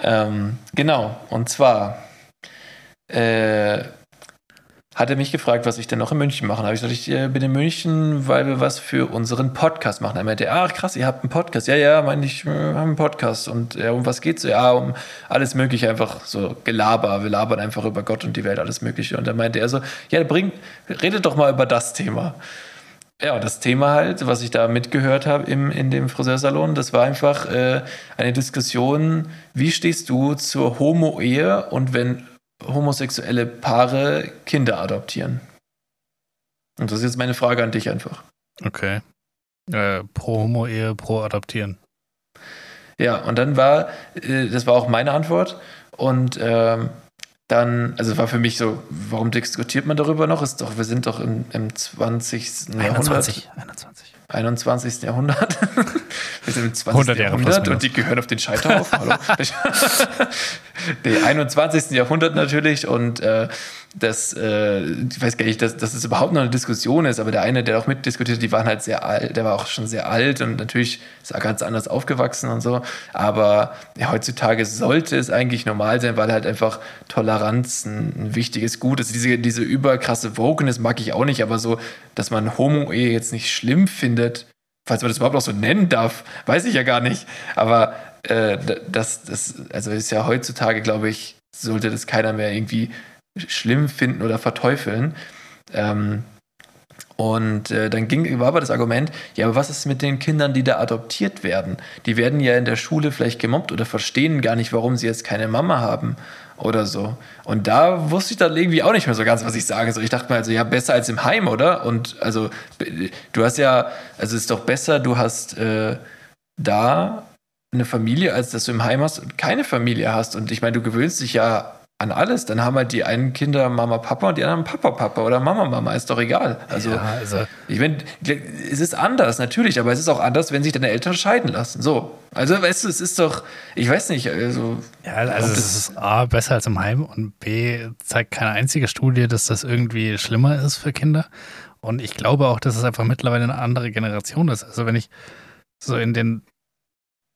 ähm, genau, und zwar äh, hat er mich gefragt, was ich denn noch in München mache. Da habe ich gesagt, ich äh, bin in München, weil wir was für unseren Podcast machen. Er meinte, ach krass, ihr habt einen Podcast. Ja, ja, meine ich, wir haben einen Podcast. Und ja, um was geht's? Ja, um alles Mögliche, einfach so Gelaber. Wir labern einfach über Gott und die Welt, alles Mögliche. Und dann meinte er so, ja, bring, redet doch mal über das Thema. Ja, und das Thema halt, was ich da mitgehört habe im, in dem Friseursalon, das war einfach äh, eine Diskussion, wie stehst du zur Homo-Ehe und wenn homosexuelle Paare Kinder adoptieren? Und das ist jetzt meine Frage an dich einfach.
Okay. Äh, pro Homo-Ehe, pro Adoptieren.
Ja, und dann war, äh, das war auch meine Antwort. Und ähm, dann, also war für mich so, warum diskutiert man darüber noch? Ist doch, wir sind doch im, im 20. Jahrhundert.
21. 21.
21. Jahrhundert. Wir sind im 20.
100 Jahre plus
Jahrhundert und die gehören auf den Scheiterhaufen. Hallo. nee, 21. Jahrhundert natürlich und äh, das, äh, ich weiß gar nicht, dass, dass es überhaupt noch eine Diskussion ist, aber der eine, der auch mitdiskutiert, die waren halt sehr alt, der war auch schon sehr alt und natürlich ist er ganz anders aufgewachsen und so. Aber ja, heutzutage sollte es eigentlich normal sein, weil halt einfach Toleranz ein, ein wichtiges Gut ist. Diese, diese überkrasse Wokeness mag ich auch nicht, aber so, dass man Homo-Ehe jetzt nicht schlimm findet, falls man das überhaupt noch so nennen darf, weiß ich ja gar nicht. Aber äh, das, das, also ist ja heutzutage, glaube ich, sollte das keiner mehr irgendwie schlimm finden oder verteufeln. Ähm, und äh, dann ging, war aber das Argument, ja, aber was ist mit den Kindern, die da adoptiert werden? Die werden ja in der Schule vielleicht gemobbt oder verstehen gar nicht, warum sie jetzt keine Mama haben oder so. Und da wusste ich dann irgendwie auch nicht mehr so ganz, was ich sage. So, ich dachte mir also, ja, besser als im Heim, oder? Und also, du hast ja, also es ist doch besser, du hast äh, da eine Familie, als dass du im Heim hast und keine Familie hast. Und ich meine, du gewöhnst dich ja an alles. Dann haben halt die einen Kinder Mama, Papa und die anderen Papa, Papa oder Mama, Mama. Ist doch egal. Also,
ja, also
ich meine, es ist anders, natürlich, aber es ist auch anders, wenn sich deine Eltern scheiden lassen. So. Also, weißt du, es ist doch, ich weiß nicht, also.
Ja, also es ist A, besser als im Heim und B, zeigt keine einzige Studie, dass das irgendwie schlimmer ist für Kinder. Und ich glaube auch, dass es einfach mittlerweile eine andere Generation ist. Also wenn ich so in den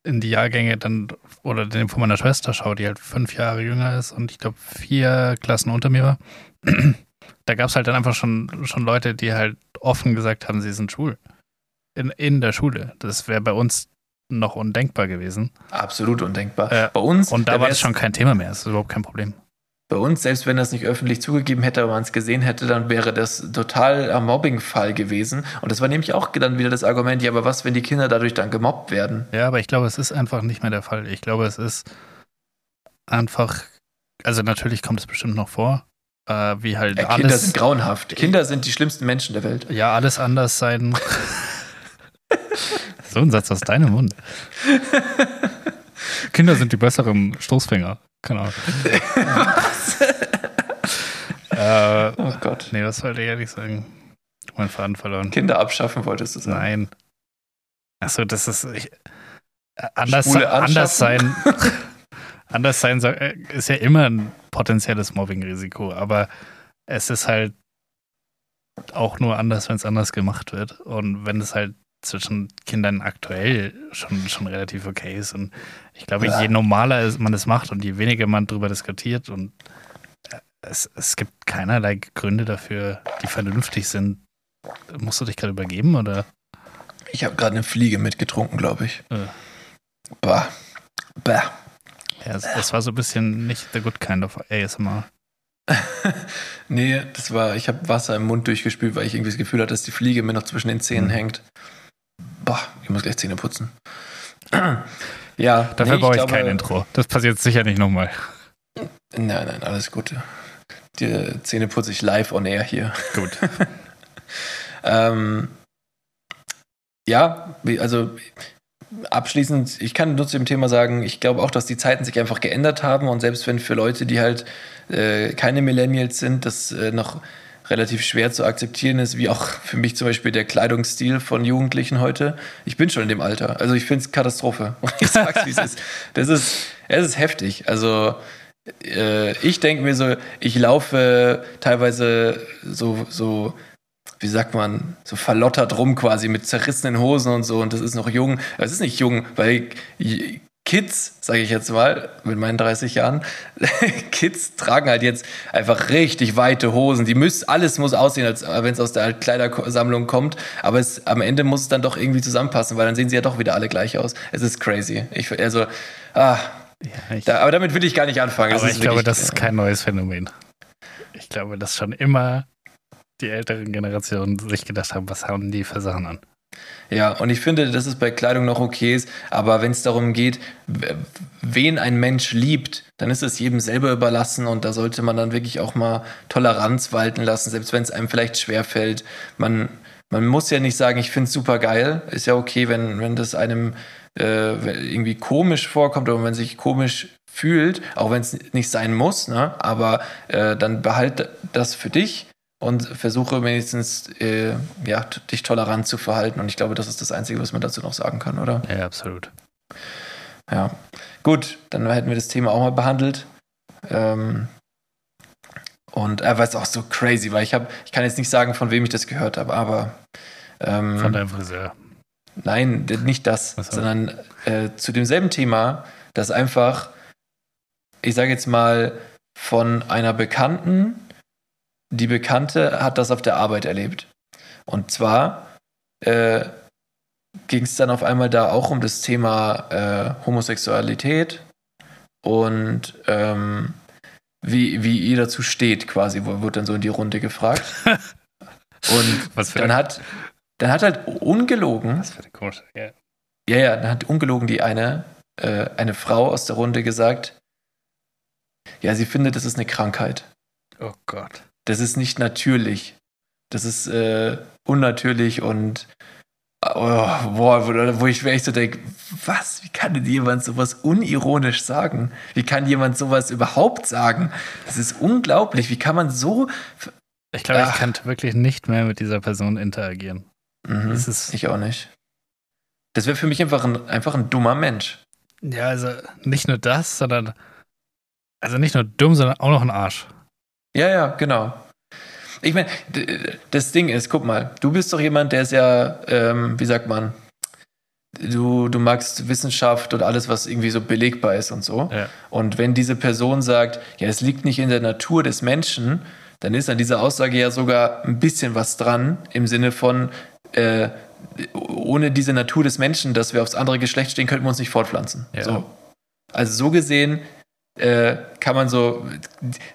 in die Jahrgänge dann oder den von meiner Schwester schaue, die halt fünf Jahre jünger ist und ich glaube vier Klassen unter mir war, da gab es halt dann einfach schon, schon Leute, die halt offen gesagt haben, sie sind schwul. In, in der Schule. Das wäre bei uns noch undenkbar gewesen.
Absolut undenkbar.
Ja.
Bei uns,
Und da war das schon kein Thema mehr. Das ist überhaupt kein Problem.
Bei uns, selbst wenn er es nicht öffentlich zugegeben hätte, aber man es gesehen hätte, dann wäre das total ein Mobbing-Fall gewesen. Und das war nämlich auch dann wieder das Argument, ja, aber was, wenn die Kinder dadurch dann gemobbt werden?
Ja, aber ich glaube, es ist einfach nicht mehr der Fall. Ich glaube, es ist einfach, also natürlich kommt es bestimmt noch vor, äh, wie halt
Ja, Kinder
alles,
sind grauenhaft. Kinder sind die schlimmsten Menschen der Welt.
ja, alles anders sein. so ein Satz aus deinem Mund. Kinder sind die besseren Stoßfänger. Keine Ahnung. äh,
Oh Gott.
nee, was wollte ich ehrlich sagen? Mein Faden verloren.
Kinder abschaffen wolltest du sagen.
Nein. Achso, das ist. Ich, äh, anders, anders sein. anders sein äh, ist ja immer ein potenzielles Mobbingrisiko, aber es ist halt auch nur anders, wenn es anders gemacht wird. Und wenn es halt zwischen Kindern aktuell schon, schon relativ okay ist. Und ich glaube,
Ja.
je normaler es- man es macht und je weniger man darüber diskutiert und äh, es, es gibt keinerlei Gründe dafür, die vernünftig sind. Musst du dich gerade übergeben oder?
Ich habe gerade eine Fliege mitgetrunken, glaube ich.
Äh.
Bah. Bah.
Ja, es- das war so ein bisschen nicht the good kind of ASMR.
nee, das war, ich habe Wasser im Mund durchgespült, weil ich irgendwie das Gefühl hatte, dass die Fliege mir noch zwischen den Zähnen
Mhm.
hängt. Boah, ich muss gleich Zähne putzen. ja,
Dafür
nee,
brauche ich
glaube-
kein Intro. Das passiert sicher nicht nochmal.
Nein, nein, alles Gute. Die Zähne putze ich live on air hier.
Gut.
Ähm, ja, also abschließend, ich kann nur zu dem Thema sagen, ich glaube auch, dass die Zeiten sich einfach geändert haben und selbst wenn für Leute, die halt äh, keine Millennials sind, das äh, noch relativ schwer zu akzeptieren ist, wie auch für mich zum Beispiel der Kleidungsstil von Jugendlichen heute. Ich bin schon in dem Alter. Also ich finde es Katastrophe. Ich sag's, wie es ist. Das ist, es ist heftig. Also äh, ich denke mir so, ich laufe teilweise so, so wie sagt man, so verlottert rum quasi mit zerrissenen Hosen und so und das ist noch jung. Es ist nicht jung, weil Kids, sage ich jetzt mal, mit meinen 30 Jahren, Kids tragen halt jetzt einfach richtig weite Hosen. Die müssen, alles muss aussehen, als wenn es aus der Kleidersammlung kommt. Aber es, am Ende muss es dann doch irgendwie zusammenpassen, weil dann sehen sie ja doch wieder alle gleich aus. Es ist crazy. Ich, also, ah, ja, ich, da, aber damit will ich gar nicht anfangen.
Aber ich glaube, das ist kein neues Phänomen. Ich glaube, dass schon immer die älteren Generationen sich gedacht haben, was haben die für Sachen an.
Ja, und ich finde, dass es bei Kleidung noch okay ist, aber wenn es darum geht, wen ein Mensch liebt, dann ist es jedem selber überlassen und da sollte man dann wirklich auch mal Toleranz walten lassen, selbst wenn es einem vielleicht schwerfällt. Man, man muss ja nicht sagen, ich finde es super geil. Ist ja okay, wenn, wenn das einem äh, irgendwie komisch vorkommt oder wenn sich komisch fühlt, auch wenn es nicht sein muss, ne? aber äh, dann behalt das für dich und versuche wenigstens äh, ja, dich tolerant zu verhalten. Und ich glaube, das ist das Einzige, was man dazu noch sagen kann, oder?
Ja, absolut.
Ja, gut, dann hätten wir das Thema auch mal behandelt. Ähm, und er äh, war es auch so crazy, weil ich habe, ich kann jetzt nicht sagen, von wem ich das gehört habe, aber
ähm, von deinem Friseur.
Nein, nicht das, so. sondern äh, zu demselben Thema, dass einfach, ich sage jetzt mal, von einer Bekannten die Bekannte hat das auf der Arbeit erlebt. Und zwar äh, ging es dann auf einmal da auch um das Thema äh, Homosexualität und ähm, wie, wie ihr dazu steht, quasi, wo wird dann so in die Runde gefragt. und dann hat, dann hat halt ungelogen. Was für eine komische, ja. Ja, ja, dann hat ungelogen die eine, äh, eine Frau aus der Runde gesagt, ja, sie findet, das ist eine Krankheit.
Oh Gott
das ist nicht natürlich. Das ist äh, unnatürlich und oh, boah, wo, wo ich echt so denke, was? Wie kann denn jemand sowas unironisch sagen? Wie kann jemand sowas überhaupt sagen? Das ist unglaublich. Wie kann man so.
Ich glaube, ich kann wirklich nicht mehr mit dieser Person interagieren.
Mhm, ich auch nicht. Das wäre für mich einfach ein, einfach ein dummer Mensch.
Ja, also nicht nur das, sondern. Also nicht nur dumm, sondern auch noch ein Arsch.
Ja, ja, genau. Ich meine, das Ding ist, guck mal, du bist doch jemand, der ist ja, ähm, wie sagt man, du, du magst Wissenschaft und alles, was irgendwie so belegbar ist und so. Ja. Und wenn diese Person sagt, ja, es liegt nicht in der Natur des Menschen, dann ist an dieser Aussage ja sogar ein bisschen was dran, im Sinne von, äh, ohne diese Natur des Menschen, dass wir aufs andere Geschlecht stehen, könnten wir uns nicht fortpflanzen. Ja. So. Also so gesehen äh, kann man so,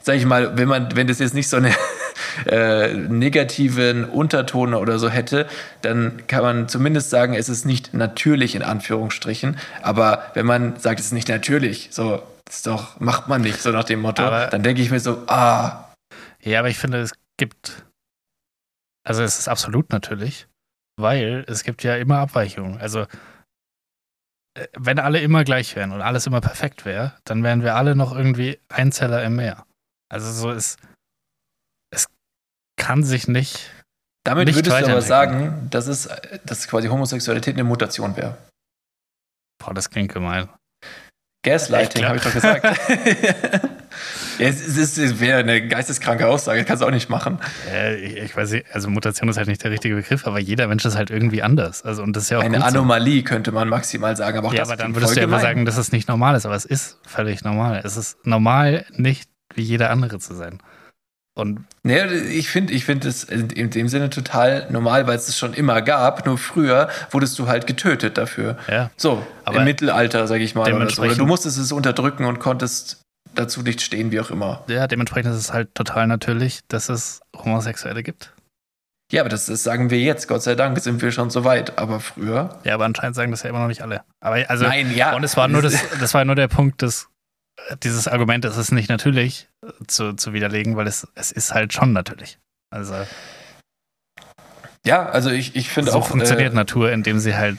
sag ich mal, wenn man, wenn das jetzt nicht so eine äh, negativen Unterton oder so hätte, dann kann man zumindest sagen, es ist nicht natürlich in Anführungsstrichen. Aber wenn man sagt, es ist nicht natürlich, so ist doch macht man nicht so nach dem Motto, aber, dann denke ich mir so, ah.
Ja, aber ich finde, es gibt, also es ist absolut natürlich, weil es gibt ja immer Abweichungen. Also wenn alle immer gleich wären und alles immer perfekt wäre, dann wären wir alle noch irgendwie Einzeller im Meer. Also so ist, es kann sich nicht.
Damit nicht würdest du aber sagen, dass es, dass quasi Homosexualität eine Mutation wäre.
Boah, das klingt gemein.
Gaslighting, habe ich doch gesagt. ja, es, es, es wäre eine geisteskranke Aussage, kannst du auch nicht machen.
Äh, ich, ich, weiß nicht, also Mutation ist halt nicht der richtige Begriff, aber jeder Mensch ist halt irgendwie anders. Also, und das ist ja auch
eine Anomalie, so. könnte man maximal sagen. Aber auch
ja, aber dann würdest du ja immer sagen, dass es nicht normal ist, aber es ist völlig normal. Es ist normal, nicht wie jeder andere zu sein. Und
nee, ich finde ich find es in dem Sinne total normal, weil es es schon immer gab. Nur früher wurdest du halt getötet dafür.
Ja.
So, im Mittelalter, sag ich mal. Oder, so. oder du musstest es unterdrücken und konntest dazu nicht stehen, wie auch immer.
Ja, dementsprechend ist es halt total natürlich, dass es Homosexuelle gibt.
Ja, aber das, das, sagen wir jetzt, Gott sei Dank sind wir schon so weit. Aber früher.
Ja, aber anscheinend sagen das ja immer noch nicht alle. Aber also,
Nein, ja.
Und es war nur das, das war nur der Punkt, dass dieses Argument, es ist nicht natürlich äh, zu, zu widerlegen, weil es, es ist halt schon natürlich. Also.
Ja, also ich, ich finde
so
auch.
So funktioniert äh, Natur, indem sie halt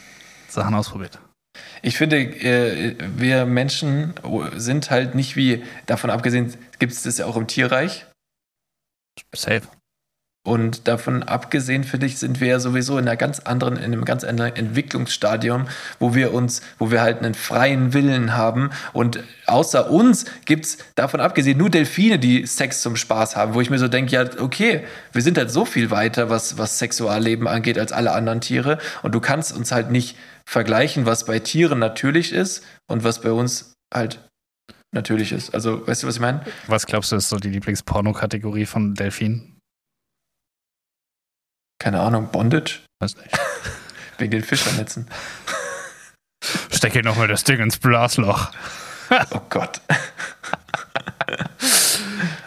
Sachen ausprobiert.
Ich finde, äh, wir Menschen sind halt nicht wie, davon abgesehen, gibt es das ja auch im Tierreich.
Safe.
Und davon abgesehen, finde ich, sind wir ja sowieso in einer ganz anderen, in einem ganz anderen Entwicklungsstadium, wo wir uns, wo wir halt einen freien Willen haben. Und außer uns gibt es davon abgesehen nur Delfine, die Sex zum Spaß haben, wo ich mir so denke, ja, okay, wir sind halt so viel weiter, was, was Sexualleben angeht, als alle anderen Tiere. Und du kannst uns halt nicht vergleichen, was bei Tieren natürlich ist und was bei uns halt natürlich ist. Also, weißt du, was ich meine?
Was glaubst du, ist so die Lieblingsporno-Kategorie von Delfinen?
Keine Ahnung, Bondage?
Weiß nicht.
Wegen den Fischernetzen.
Stecke nochmal das Ding ins Blasloch.
Oh Gott.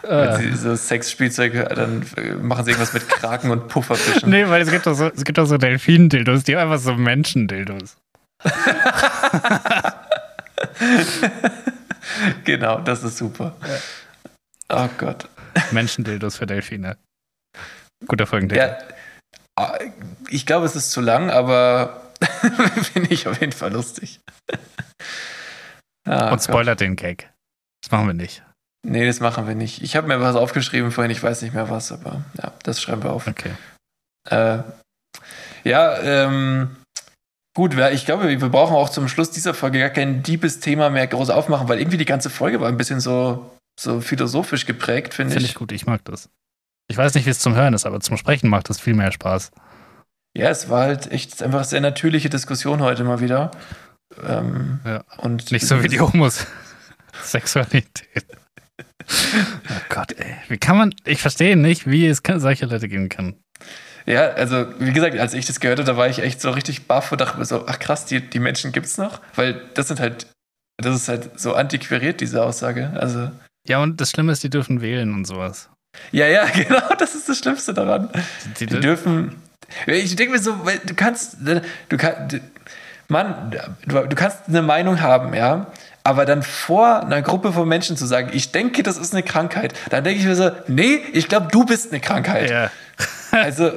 Wenn sie so Sexspielzeuge, dann äh, machen sie irgendwas mit Kraken und Pufferfischen.
Nee, weil es gibt doch so, es gibt doch so Delfin-Dildos, die haben einfach so Menschen-Dildos.
genau, das ist super. Oh Gott.
Menschen-Dildos für Delfine. Guter Folgentitel.
Ja, ah, ich glaube, es ist zu lang, aber finde ich auf jeden Fall lustig. Ah,
Und spoilert den Gag. Das machen wir nicht.
Nee, das machen wir nicht. Ich habe mir was aufgeschrieben vorhin, ich weiß nicht mehr was, aber ja, das schreiben wir auf.
Okay.
Äh, ja, ähm, gut, ich glaube, wir brauchen auch zum Schluss dieser Folge gar kein deepes Thema mehr groß aufmachen, weil irgendwie die ganze Folge war ein bisschen so, so philosophisch geprägt, finde
Finde
ich.
ich gut, ich mag das. Ich weiß nicht, wie es zum Hören ist, aber zum Sprechen macht das viel mehr Spaß.
Ja, es war halt echt einfach sehr natürliche Diskussion heute mal wieder. Ähm,
Ja.
und
Nicht so wie die Homos. Sexualität. Oh Gott, ey. Wie kann man, ich verstehe nicht, wie es solche Leute geben kann.
Ja, also wie gesagt, als ich das gehört habe, da war ich echt so richtig baff und dachte mir so, ach krass, die, die Menschen gibt's noch? Weil das sind halt, das ist halt so antiquariert, diese Aussage. Also,
Ja, und das Schlimme ist, die dürfen wählen und sowas.
ja, ja, genau, das ist das Schlimmste daran.
Die,
Die dürfen. Ich denke mir so, weil du kannst, du kannst, Mann, du, du kannst eine Meinung haben, ja, aber dann vor einer Gruppe von Menschen zu sagen, ich denke, das ist eine Krankheit, dann denke ich mir so, nee, ich glaube, du bist eine Krankheit.
ja.
Also,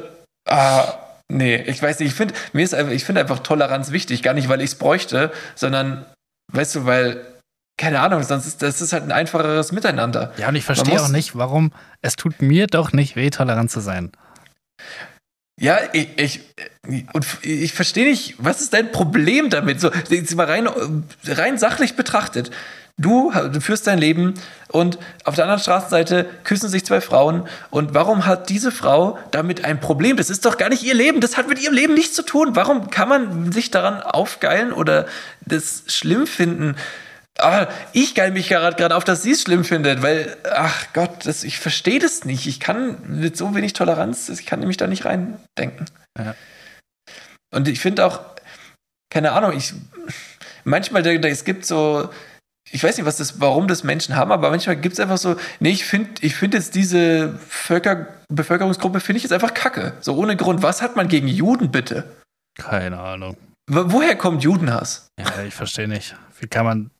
ah, nee, ich weiß nicht, ich finde, mir ist einfach, ich finde einfach Toleranz wichtig, gar nicht, weil ich es bräuchte, sondern, weißt du, weil, keine Ahnung, sonst ist das ist halt ein einfacheres Miteinander.
ja, und ich verstehe auch nicht, warum es tut mir doch nicht weh, tolerant zu sein.
Ja, ich, ich, und ich verstehe nicht, was ist dein Problem damit? So, jetzt mal rein, rein sachlich betrachtet. Du, du führst dein Leben und auf der anderen Straßenseite küssen sich zwei Frauen. Und warum hat diese Frau damit ein Problem? Das ist doch gar nicht ihr Leben. Das hat mit ihrem Leben nichts zu tun. Warum kann man sich daran aufgeilen oder das schlimm finden? Ah, ich geil mich gerade gerade auf, dass sie es schlimm findet, weil, ach Gott, das, ich verstehe das nicht. Ich kann mit so wenig Toleranz, ich kann mich da nicht reindenken.
Ja.
Und ich finde auch, keine Ahnung, ich manchmal, da, es gibt so, ich weiß nicht, was das, warum das Menschen haben, aber manchmal gibt es einfach so, nee, ich finde ich find jetzt diese Völker, Bevölkerungsgruppe, finde ich jetzt einfach kacke. So ohne Grund. Was hat man gegen Juden bitte?
Keine Ahnung.
Wo- Woher kommt Judenhass?
Ja, ich verstehe nicht. Wie kann man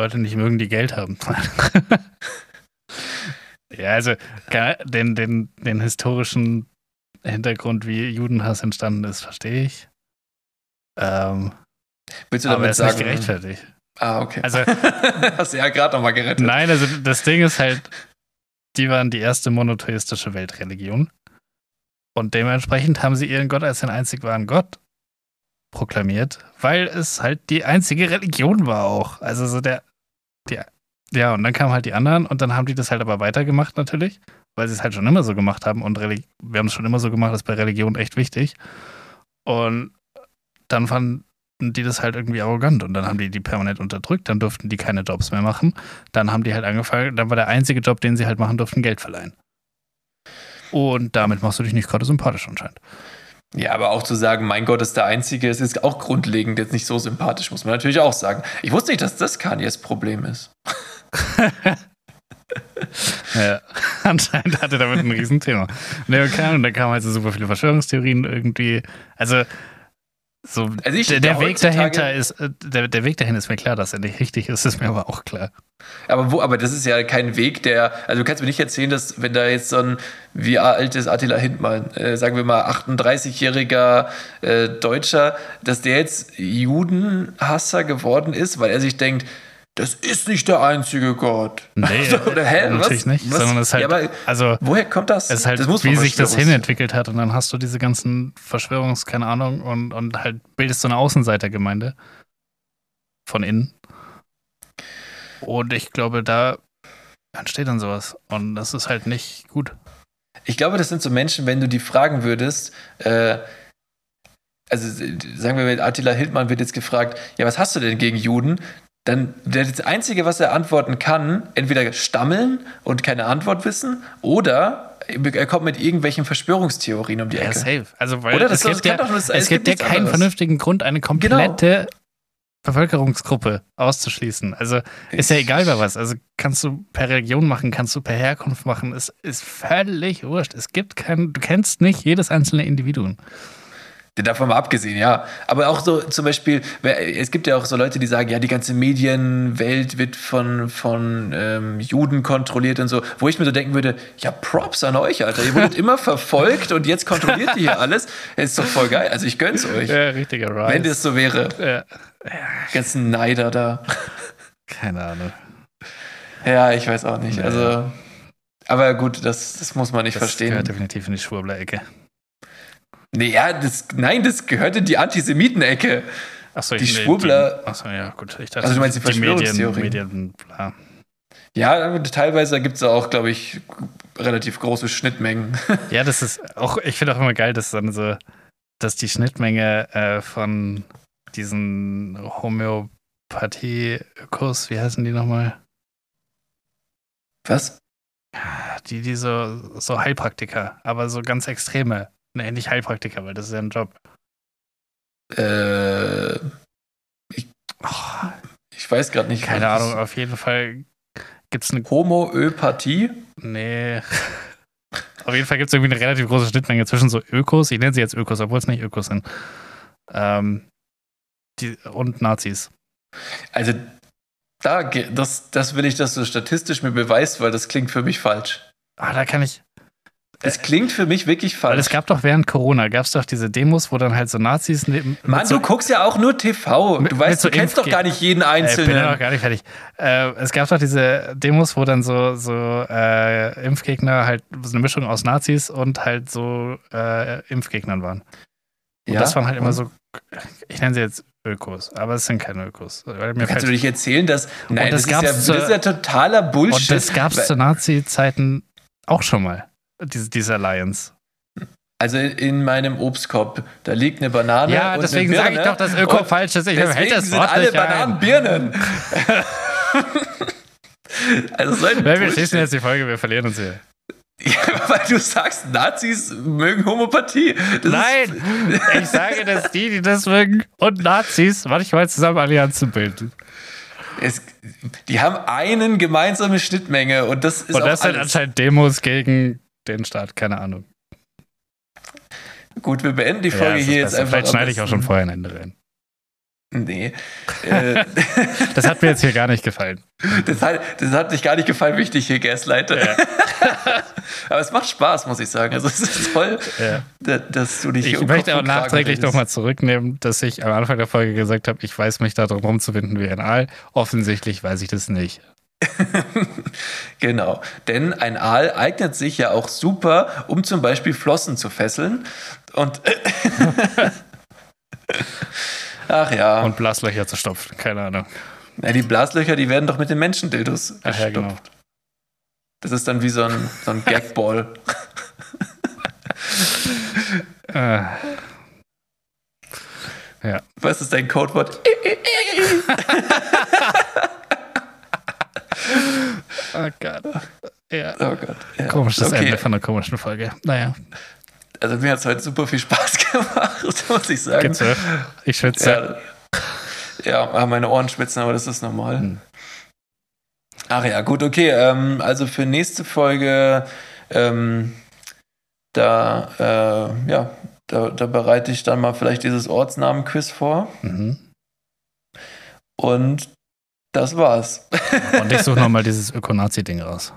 Leute nicht mögen, die Geld haben? ja, also den, den, den historischen Hintergrund, wie Judenhass entstanden ist, verstehe ich. Ähm,
Willst du
aber
damit
ist nicht gerechtfertigt.
Ah, okay.
Also,
Hast du ja gerade nochmal gerettet.
nein, also das Ding ist halt, die waren die erste monotheistische Weltreligion. Und dementsprechend haben sie ihren Gott als den einzig wahren Gott proklamiert, weil es halt die einzige Religion war auch. Also so der, der, ja, und dann kamen halt die anderen und dann haben die das halt aber weitergemacht natürlich, weil sie es halt schon immer so gemacht haben und Reli wir haben es schon immer so gemacht, das ist bei Religion echt wichtig. Und dann fanden die das halt irgendwie arrogant und dann haben die die permanent unterdrückt, dann durften die keine Jobs mehr machen. Dann haben die halt angefangen, dann war der einzige Job, den sie halt machen durften, Geld verleihen. Und damit machst du dich nicht gerade sympathisch anscheinend.
Ja, aber auch zu sagen, mein Gott ist der Einzige, es ist auch grundlegend jetzt nicht so sympathisch, muss man natürlich auch sagen. Ich wusste nicht, dass das Kanyes Problem ist.
Ja, anscheinend hatte damit ein Riesenthema. Und keine Ahnung, da kamen halt so super viele Verschwörungstheorien irgendwie. Also, so,
Also ich-
der, der Weg dahinter ist, äh, der, der Weg dahin ist mir klar, dass er nicht richtig ist, ist mir aber auch klar.
Aber wo, aber das ist ja kein Weg, der, also du kannst mir nicht erzählen, dass wenn da jetzt so ein, wie alt ist Attila Hindmann, äh, sagen wir mal 38-jähriger äh, Deutscher, dass der jetzt Judenhasser geworden ist, weil er sich denkt, das ist nicht der einzige Gott.
Nee,
Oder, hä,
natürlich
was?
nicht,
Was?
sondern es halt,
Ja,
also
woher kommt das?
es ist halt,
das
wie sich das hinentwickelt hat und dann hast du diese ganzen Verschwörungs-, keine Ahnung, und, und halt bildest so eine Außenseitergemeinde von innen. Und ich glaube, da entsteht dann sowas. Und das ist halt nicht gut.
Ich glaube, das sind so Menschen, wenn du die fragen würdest, äh, also äh, sagen wir mal, Attila Hildmann wird jetzt gefragt, ja, was hast du denn gegen Juden? Dann das Einzige, was er antworten kann, entweder stammeln und keine Antwort wissen oder er kommt mit irgendwelchen Verschwörungstheorien um die
Ja,
Ecke.
safe. Also, weil
Oder? Das-
es gibt
das
ja,
doch nur- es
es
gibt
gibt ja keinen
anderes.
vernünftigen Grund, eine komplette Bevölkerungsgruppe auszuschließen. Also ist ja egal bei was. Also kannst du per Religion machen, kannst du per Herkunft machen. Es ist völlig wurscht. Es gibt keinen, du kennst nicht jedes einzelne Individuum.
Davon mal abgesehen, ja. Aber auch so zum Beispiel, es gibt ja auch so Leute, die sagen, ja, die ganze Medienwelt wird von, von ähm, Juden kontrolliert und so, wo ich mir so denken würde, ja, Props an euch, Alter. Ihr wurdet immer verfolgt und jetzt kontrolliert ihr hier alles. Das ist doch voll geil. Also ich gönn's euch.
Ja, richtiger Rise.
Wenn das so wäre.
ja,
Die ganzen Neider da.
keine Ahnung.
Ja, ich weiß auch nicht.
Nee.
Also, aber gut, das, das muss man nicht
Das
verstehen.
gehört definitiv in die Schwurbler-Ecke.
Nee, ja, das, nein, das gehört in die Antisemiten-Ecke.
Achso,
Die Schwurbler-
Achso, ja, gut. Ich dachte,
Also du meinst die
Medien,
Verschwörungstheorien?
Medien, bla.
Ja, teilweise gibt es auch, glaube ich, relativ große Schnittmengen.
Ja, das ist auch, ich finde auch immer geil, dass dann so, dass die Schnittmenge äh, von diesen Homöopathie-Kurs, wie heißen die nochmal?
Was?
Die, die so, so Heilpraktiker, aber so ganz extreme. Nee, nicht Heilpraktiker, weil das ist ja ein Job.
Äh, ich, ich weiß gerade nicht.
Keine Ahnung, auf jeden Fall gibt es eine.
Homöopathie?
Nee. auf jeden Fall gibt es irgendwie eine relativ große Schnittmenge zwischen so Ökos, ich nenne sie jetzt Ökos, obwohl es nicht Ökos sind. Ähm, die, und Nazis.
Also, da, das, das will ich, dass du statistisch mir beweist, weil das klingt für mich falsch.
Ah, da kann ich.
Es klingt für mich wirklich
Weil
falsch.
es gab doch während Corona, gab es doch diese Demos, wo dann halt so Nazis neben.
Mann,
so,
du guckst ja auch nur TV.
Mit-
Du weißt,
so
du kennst doch
Impfge-
gar nicht jeden
äh, ich bin ja noch
Einzelnen.
gar nicht fertig. Äh, es gab doch diese Demos, wo dann so, so äh, Impfgegner halt so eine Mischung aus Nazis und halt so äh, Impfgegnern waren. Und das waren halt immer so, ich nenne sie jetzt Ökos, aber es sind keine Ökos. Weil
Kannst du dich erzählen, dass. Nein,
das
das, ist ja, das ist ja totaler Bullshit.
und das gab es
weil-
zu Nazi-Zeiten auch schon mal, diese, diese Alliance.
Also in meinem Obstkorb, da liegt eine Banane.
Ja,
und
deswegen sage ich doch, dass Öko falsch ist. Ich
Deswegen
das
sind
Wort
alle
nicht ein.
Bananen Birnen. also so ein Bullshit.
schließen jetzt die Folge, wir verlieren uns hier.
Ja, weil du sagst, Nazis mögen Homöopathie. Das
Nein, ich sage, dass die, die das mögen und Nazis manchmal zusammen Allianzen bilden.
Es, die haben einen gemeinsame Schnittmenge und das ist
Und
auch
das sind anscheinend Demos gegen den Staat, keine Ahnung.
Gut, wir beenden die Folge
ist
hier jetzt
Beste.
einfach.
Vielleicht schneide ich auch schon vorher ein Ende rein.
Nee. Äh,
Das hat mir jetzt hier gar nicht gefallen.
das, hat, das hat dich gar nicht gefallen, wie ich dich hier gaslighte.
Ja.
Aber es macht Spaß, muss ich sagen. Also es ist toll,
Ja.
da- dass du dich
Ich
hier um
möchte
Kragen
nachträglich nochmal zurücknehmen, dass ich am Anfang der Folge gesagt habe, ich weiß mich da drum rumzuwinden wie ein Aal. Offensichtlich weiß ich das nicht.
Genau, denn ein Aal eignet sich ja auch super, um zum Beispiel Flossen zu fesseln. Und ach ja,
Und Blaslöcher zu stopfen, keine Ahnung.
Na, die Blaslöcher, die werden doch mit den Menschendildos
Ach ja, genau.
gestopft. Das ist dann wie so ein, so ein Gagball.
Äh. Ja.
Was ist dein Codewort?
Oh Gott. Ja.
Oh Gott. Ja.
Komisches
okay.
Ende von einer komischen Folge. Naja,
Also mir hat es heute super viel Spaß gemacht, muss ich sagen.
so. Ich schwitze.
Ja, ja, meine Ohren schwitzen, aber das ist normal.
Hm.
Ach ja, gut, okay. Ähm, also für nächste Folge, ähm, da, äh, ja, da, da bereite ich dann mal vielleicht dieses Ortsnamen-Quiz vor.
Mhm.
Und das war's.
Und ich suche nochmal dieses Ökonazi-Ding raus.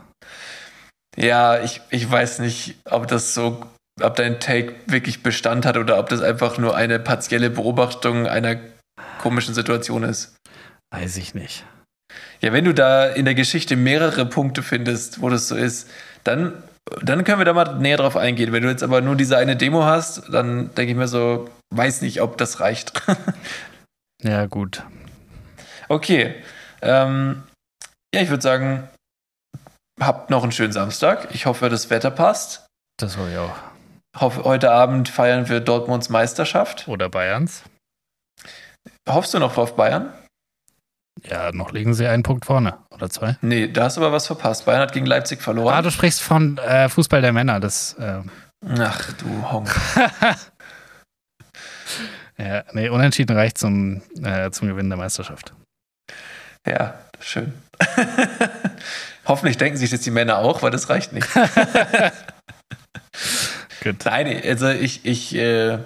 Ja, ich, ich weiß nicht, ob das so, ob dein Take wirklich Bestand hat oder ob das einfach nur eine partielle Beobachtung einer komischen Situation ist.
Weiß ich nicht.
Ja, wenn du da in der Geschichte mehrere Punkte findest, wo das so ist, dann, dann können wir da mal näher drauf eingehen. Wenn du jetzt aber nur diese eine Demo hast, dann denke ich mir so, weiß nicht, ob das reicht.
Ja, gut.
okay. Ähm, ja, ich würde sagen, habt noch einen schönen Samstag. Ich hoffe, das Wetter passt.
Das war ja auch.
Hoffe, heute Abend feiern wir Dortmunds Meisterschaft.
Oder Bayerns.
Hoffst du noch auf Bayern?
Ja, noch liegen sie einen Punkt vorne. Oder zwei.
Nee, da hast du aber was verpasst. Bayern hat gegen Leipzig verloren.
Ah, du sprichst von äh, Fußball der Männer. Das, äh,
Ach du Honk.
ja, nee, unentschieden reicht zum, äh, zum Gewinn der Meisterschaft.
Ja, schön. Hoffentlich denken sich das die Männer auch, weil das reicht nicht.
Gut.
Nein, also ich, ich, äh,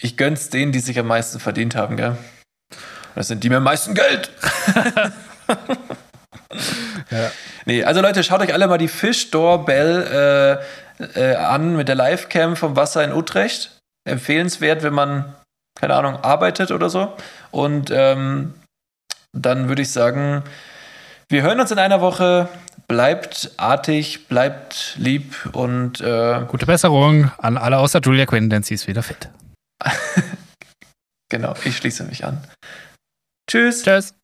ich gönn's denen, die sich am meisten verdient haben, gell? Das sind die mit am meisten Geld.
Ja.
Nee, also Leute, schaut euch alle mal die Fish Doorbell äh, äh, an mit der Livecam vom Wasser in Utrecht. Empfehlenswert, wenn man, keine Ahnung, arbeitet oder so. Und ähm, dann würde ich sagen, wir hören uns in einer Woche. Bleibt artig, bleibt lieb und äh,
Gute Besserung an alle außer Julia Quinn, denn sie ist wieder fit.
genau, ich schließe mich an. Tschüss.
Tschüss.